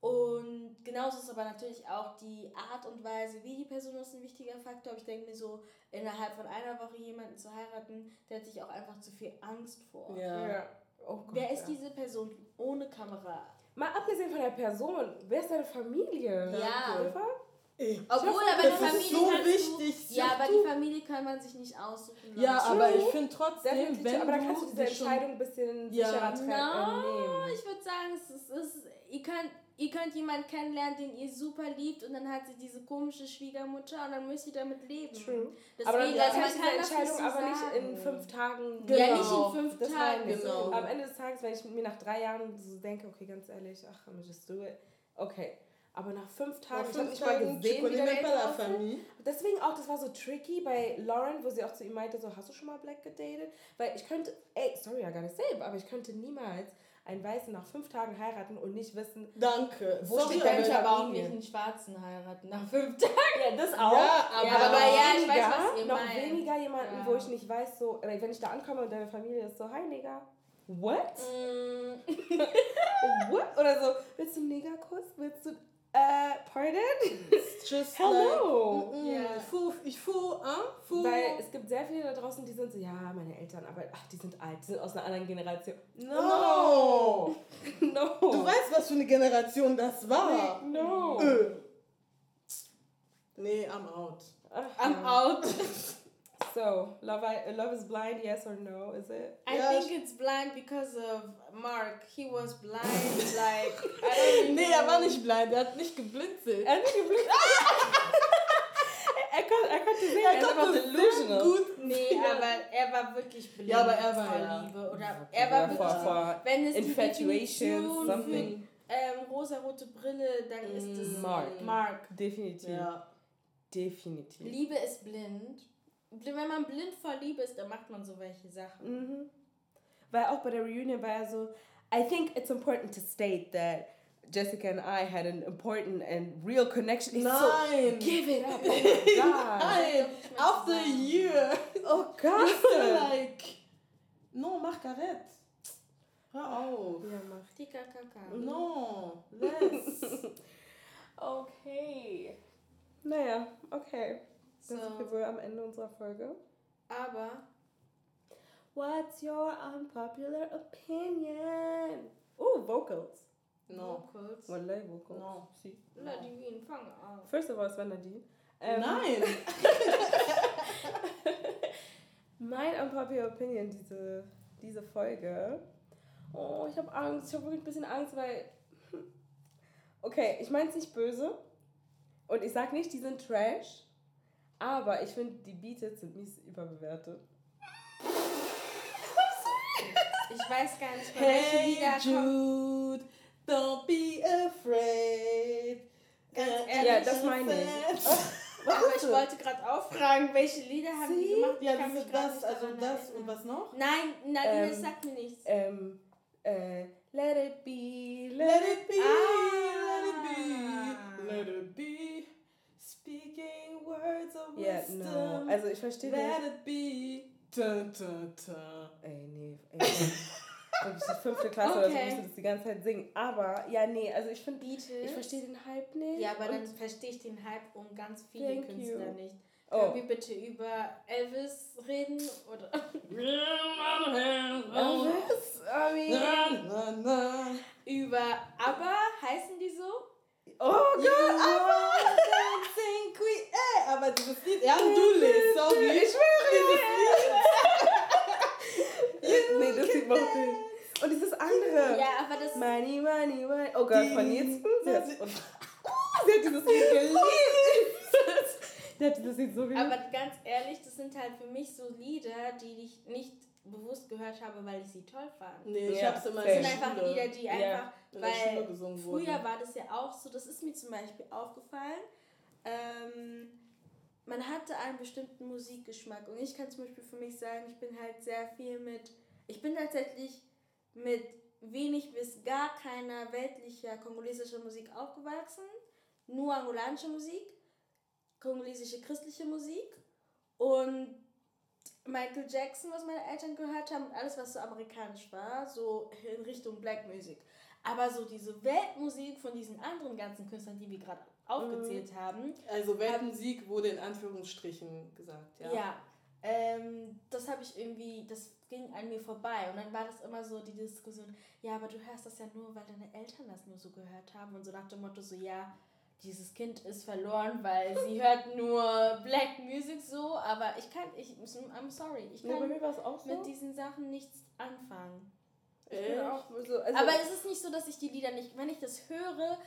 Und genauso ist aber natürlich auch die Art und Weise, wie die Person ist, ein wichtiger Faktor. Aber ich denke mir so, innerhalb von einer Woche jemanden zu heiraten, der hat sich auch einfach zu viel Angst vor. ja. Ja. Oh Gott, Wer ist ja. diese Person ohne Kamera? Mal abgesehen von der Person, wer ist deine Familie? Ja. Einfach? Ey, Obwohl, aber die ist Familie so kannst wichtig. Du, ja, aber die Familie kann man sich nicht aussuchen. Ja, aber ich finde trotzdem, Definitiv, wenn aber da kannst du diese Entscheidung ein bisschen Ja. sicherer treffen. No, äh, nehmen. ich würde sagen, es ist, es ist, ihr, könnt, ihr könnt jemanden kennenlernen, den ihr super liebt und dann hat sie diese komische Schwiegermutter und dann müsst ihr damit leben. True. Deswegen, aber dann also man kann das Entscheidung aber nicht in fünf Tagen. Genau. Ja, nicht in fünf Das Tagen. Genau. Am Ende des Tages, wenn ich mir nach drei Jahren so denke, okay, ganz ehrlich, ach, I'm just do it. Okay. Aber nach fünf Tagen, Nach ich habe fünf nicht mal gesehen, wie der. Deswegen auch, das war so tricky bei Lauren, wo sie auch zu ihm meinte, so, hast du schon mal Black gedatet? Weil ich könnte, ey, sorry, I gotta say, aber ich könnte niemals einen Weißen nach fünf Tagen heiraten und nicht wissen, Danke. Wo Sorry, steht dein aber auch nicht einen Schwarzen heiraten nach fünf Tagen. ja, das auch. Ja, aber, Ja, aber ja, ich weiß, weniger, was ihr noch meint. weniger jemanden, Ja. wo ich nicht weiß, so, äh, wenn ich da ankomme und deine Familie ist so, hi Nigga, what? Mm, What? Oder so, willst du einen Negerkuss? Willst du, äh, pardon? It's just Hello. like, mm, mm, Ja. Fu, ich fu, ah, fu. Weil es gibt sehr viele da draußen, die sind so, ja, meine Eltern, aber ach, die sind alt, die sind aus einer anderen Generation. No. No. Du weißt, was für eine Generation das war. No. Äh. Nee, I'm out. Ach, I'm ja. out. So, love, I, love is blind, yes or no, is it? I Ja, think it's blind because of Mark. He was blind, like, I don't Nee, er war nicht blind, er hat nicht geblinzelt. Er hat nicht geblickt. er, konnte, er konnte sehen, er, Er konnte delusional. gut. Nee, aber er war wirklich blind Ja, aber er war ja- Liebe. Oder er war wirklich, wenn es Infatuation, something. ähm, rosarote Brille, dann ist es Mark. Mark. Definitiv. Ja. Definitiv. Liebe ist blind. Wenn man blind vor Liebe ist, dann macht man so welche Sachen. Mhm. Weil auch bei der Reunion war er so, I think it's important to state that Jessica and I had an important and real connection. Nein. So, give it up. Oh my God. Nein. After a year. Oh God. like. No, Margaret. Hör auf. Ja, mach. TKKK. No. Less. Okay. Naja, okay. Dann So. sind wir wohl am Ende unserer Folge. Aber What's your unpopular opinion? Oh, vocals. No. Vocals. Wallahi vocals. No. See. Nadine, fang an. First of all, es war Nadine. Ähm, Nein. Mein unpopular opinion, diese, diese Folge. Oh, ich habe Angst. Ich habe wirklich ein bisschen Angst, weil. hm. Okay, ich meine es nicht böse. Und ich sag nicht, die sind Trash, aber ich finde, die Beatles sind mies überbewertet. Ich weiß gar nicht, von Hey kommen. Jude, don't be afraid. Ganz ehrlich, Ja, das meine ich. Aber ich wollte gerade auch fragen, welche Lieder haben die Sie? gemacht? Ich Ja, kann das mich das, also das erinnern. und was noch? Nein, Nadine, Ähm, das sagt mir nichts. Ähm, äh, let it be, let, Let it be, Ah. let it be, let it be. Speaking words of Yeah, wisdom. no. Also ich verstehe let it be. Dun, dun, dun. Ey, nee. Ey, wirklich die fünfte Klasse oder so Okay. musst du das die ganze Zeit singen. Aber, ja, nee, also ich finde, Beatles. ich verstehe den Hype nicht. Ja, aber dann verstehe ich den Hype um ganz viele Thank Künstler you. nicht. Oh. Können wir bitte über Elvis reden? Oder Elvis, I mean, Na, na, na. über ABBA? Heißen die so? oh Gott, are dancing queen. Ey, aber dieses Lied, ja, du lässt, sorry. Ich schwöre, nee, das sieht man nicht. Und dieses andere. Ja, aber das Money, money, money. Oh Gott, von jetzt. Sie hat, Sie- hat dieses Lied geliebt. Sie hat dieses Lied so geliebt. Aber ganz ehrlich, das sind halt für mich so Lieder, die ich nicht bewusst gehört habe, weil ich sie toll fand. Nee, ich Ja, hab's immer. Das in sind einfach Schule. Lieder, die Ja. einfach, Schule weil gesungen wurden. früher war das ja auch so, das ist mir zum Beispiel aufgefallen, ähm, man hatte einen bestimmten Musikgeschmack und ich kann zum Beispiel für mich sagen, ich bin halt sehr viel mit, ich bin tatsächlich mit wenig bis gar keiner weltlicher kongolesischer Musik aufgewachsen, nur angolanische Musik, kongolesische christliche Musik und Michael Jackson, was meine Eltern gehört haben und alles, was so amerikanisch war, so in Richtung Black Music. Aber so diese Weltmusik von diesen anderen ganzen Künstlern, die wir gerade aufgezählt haben, Also Weltmusik wurde in Anführungsstrichen gesagt, ja. ja, ähm, das habe ich irgendwie, das ging an mir vorbei. Und dann war das immer so die Diskussion, ja, aber du hörst das ja nur, weil deine Eltern das nur so gehört haben. Und so nach dem Motto so, ja, dieses Kind ist verloren, weil sie hört nur Black Music so, aber ich kann, ich, I'm sorry, ich kann auch so. mit diesen Sachen nichts anfangen. ich bin auch so, also, Aber es ist nicht so, dass ich die Lieder nicht, wenn ich das höre,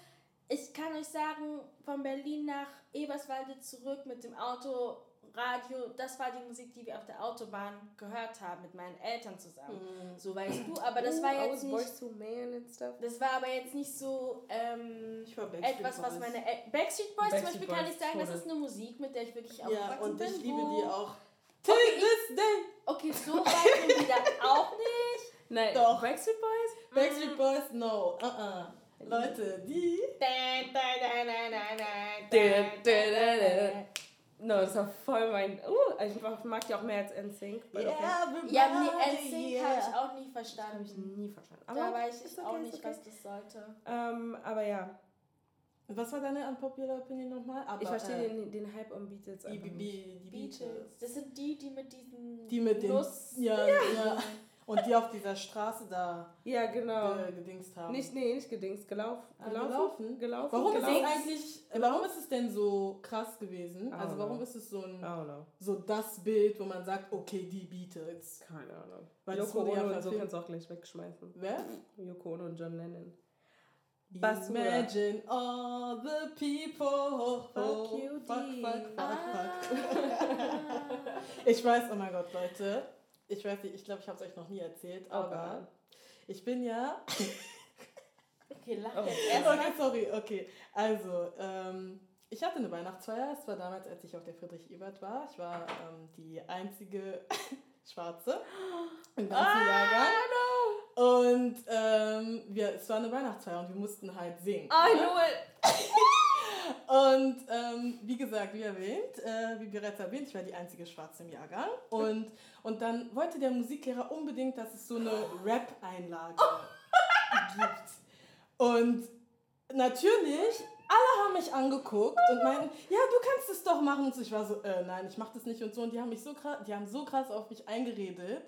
ich kann euch sagen, von Berlin nach Eberswalde zurück mit dem Auto, Radio, das war die Musik, die wir auf der Autobahn gehört haben mit meinen Eltern zusammen. So weißt du, aber das war I jetzt nicht, to Man and stuff. das war aber jetzt nicht so ähm, Ich war Backstreet etwas, was Boys. meine El Backstreet Boys zum Backstreet Beispiel kann Boys, ich sagen, das ist eine Musik, mit der ich wirklich Ja, aufgewachsen und bin. ich liebe die auch. Till this day. Okay, so weit sind wir da auch nicht. Nein, Doch. Backstreet Boys? Backstreet Boys, no. Uh -uh. Leute, die. No, das war voll mein. Uh, ich mag die auch mehr als NSYNC. but okay. Ja, nee, NSYNC yeah. habe ich auch nie Habe verstanden. ich nie verstanden. da weiß ich okay, auch nicht, okay. was das sollte. Ähm, aber ja, Was war deine unpopular Opinion nochmal? Aber, ich verstehe äh, den, den Hype um Beatles Die, einfach die, nicht. die Beatles. Beatles. Das sind die, die mit diesen Die mit den. Nuss. Ja, ja. Und die auf dieser Straße da Ja, genau. gedingst haben. Nicht, nee, nicht gedingst, gelaufen. Ah, Gelaufen? gelaufen? Warum ist gelaufen? es eigentlich, äh, warum ist es denn so krass gewesen? Also warum know. ist es so ein, so das Bild, wo man sagt, okay, die Beatles. Keine Ahnung. Weil Yoko ja Ono und so kannst du auch gleich wegschmeißen. Wer? Yoko Ono und John Lennon. Basura. Imagine all the people. Fuck you, fuck, D. fuck, fuck, Ah. fuck. Ich weiß, oh mein Gott, Leute. Ich weiß nicht, ich glaube, ich habe es euch noch nie erzählt, Oh aber ich bin ja. Okay, lach Oh. jetzt. Okay, sorry, okay. Also, ähm, ich hatte eine Weihnachtsfeier. Es war damals, als ich auf der Friedrich-Ebert war. Ich war ähm, die einzige Schwarze im ganzen Ah, Jahrgang. Und ähm, wir, es war eine Weihnachtsfeier und wir mussten halt singen. I ne? Und ähm, wie gesagt, wie erwähnt, äh, wie bereits erwähnt, ich war die einzige Schwarze im Jahrgang. Und, und dann wollte der Musiklehrer unbedingt, dass es so eine Rap-Einlage gibt. Und natürlich, alle haben mich angeguckt und meinten, ja, du kannst es doch machen. Und ich war so, äh, nein, ich mach das nicht und so. Und die haben mich so krass, die haben so krass auf mich eingeredet,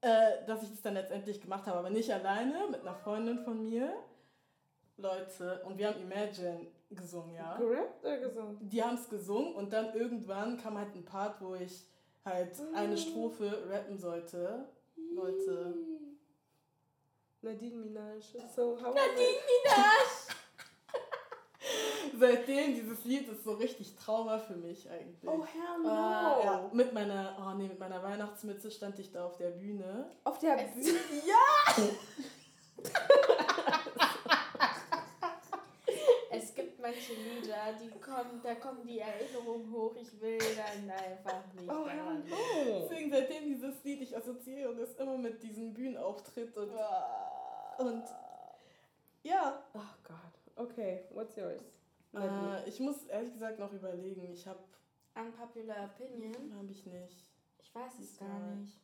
äh, dass ich das dann letztendlich gemacht habe. Aber nicht alleine, mit einer Freundin von mir. Leute, und wir haben Imagine gesungen, ja. Gerappt oder gesungen? Die haben es gesungen und dann irgendwann kam halt ein Part, wo ich halt eine Strophe rappen sollte. Leute. Nadine Minaj. So, how Nadine Minaj! seitdem dieses Lied ist so richtig Trauma für mich eigentlich. Oh, hell no. Äh, ja, mit meiner, oh nee, mit meiner Weihnachtsmütze stand ich da auf der Bühne. Auf der Bühne. Ja! Es manche Lieder, die kommen, da kommen die Erinnerungen hoch. Ich will dann einfach nicht Oh, daran. no. Deswegen seitdem dieses Lied, ich assoziiere das immer mit diesem Bühnenauftritt und, und ja. Oh Gott. Okay, what's yours? Äh, ich muss ehrlich gesagt noch überlegen. Ich habe, Unpopular Opinion? habe ich nicht. Ich weiß es gar nicht.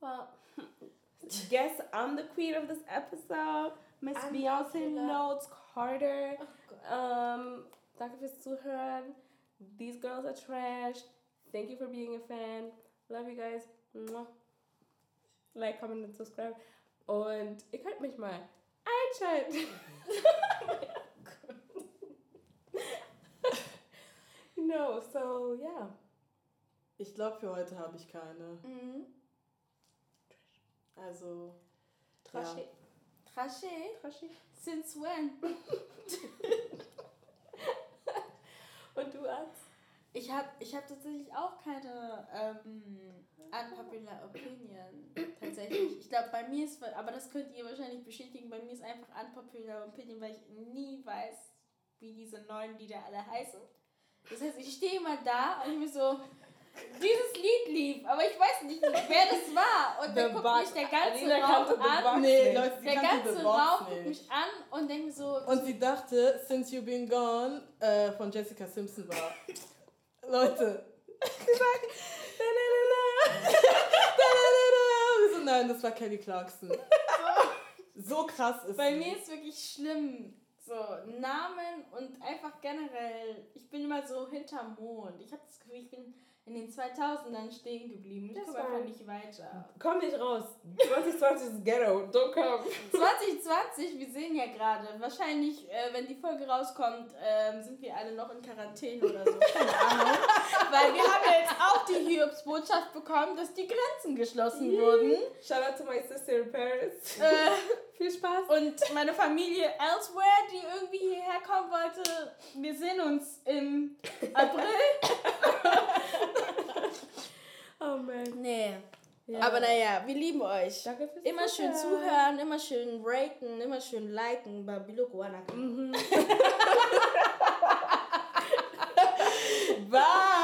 Well, guess I'm the queen of this episode. Miss I'm Beyonce popular. Notes Carter. Oh. Um, danke fürs Zuhören. These girls are trash. Thank you for being a fan. Love you guys. Like, comment und subscribe. Und ihr könnt mich mal einschalten. no, so yeah. Ich glaube, für heute habe ich keine. Mhm. Also, Trashy. Trashe? Trashy. Since when? Und du, Arzt? Ich habe ich hab tatsächlich auch keine ähm, unpopular Opinion. Tatsächlich. Ich glaube, bei mir ist, aber das könnt ihr wahrscheinlich bestätigen, bei mir ist einfach unpopular Opinion, weil ich nie weiß, wie diese neuen Lieder alle heißen. Das heißt, ich stehe immer da und ich mir so, dieses Lied lief, aber ich weiß nicht, wer das war. Und The dann guckt Box. mich der ganze Alina Raum an. Nee. Leute, sie Der ganze Raum guckt mich an und denkt mir so, Und sie dachte, Since You Been Gone äh, von Jessica Simpson war. Leute. Sie sagt, da, da, da, da. Da, da, da, da. Wir so, nein, das war Kelly Clarkson. So krass ist Bei mir ist wirklich schlimm. So, Namen und einfach generell, ich bin immer so hinterm Mond. Ich habe das Gefühl, ich bin in den 2000ern stehen geblieben. Ich Das komme war- einfach nicht weiter. Komm nicht raus. 2020 ist Ghetto. Don't come. 2020, wir sehen ja gerade, wahrscheinlich, äh, wenn die Folge rauskommt, ähm, sind wir alle noch in Quarantäne oder so. Keine Ahnung. Weil wir haben ja jetzt auch die Hiobsbotschaft bekommen, dass die Grenzen geschlossen wurden. Shout out to my sister in Paris. Äh, viel Spaß. Und meine Familie elsewhere, die irgendwie hierher kommen wollte, wir sehen uns im April. oh man. Nee. Ja. Aber naja, wir lieben euch. Danke fürs Zuhören. Immer schön zuhören, immer schön raten, immer schön liken bei Biloguanaka. Mhm. Bye.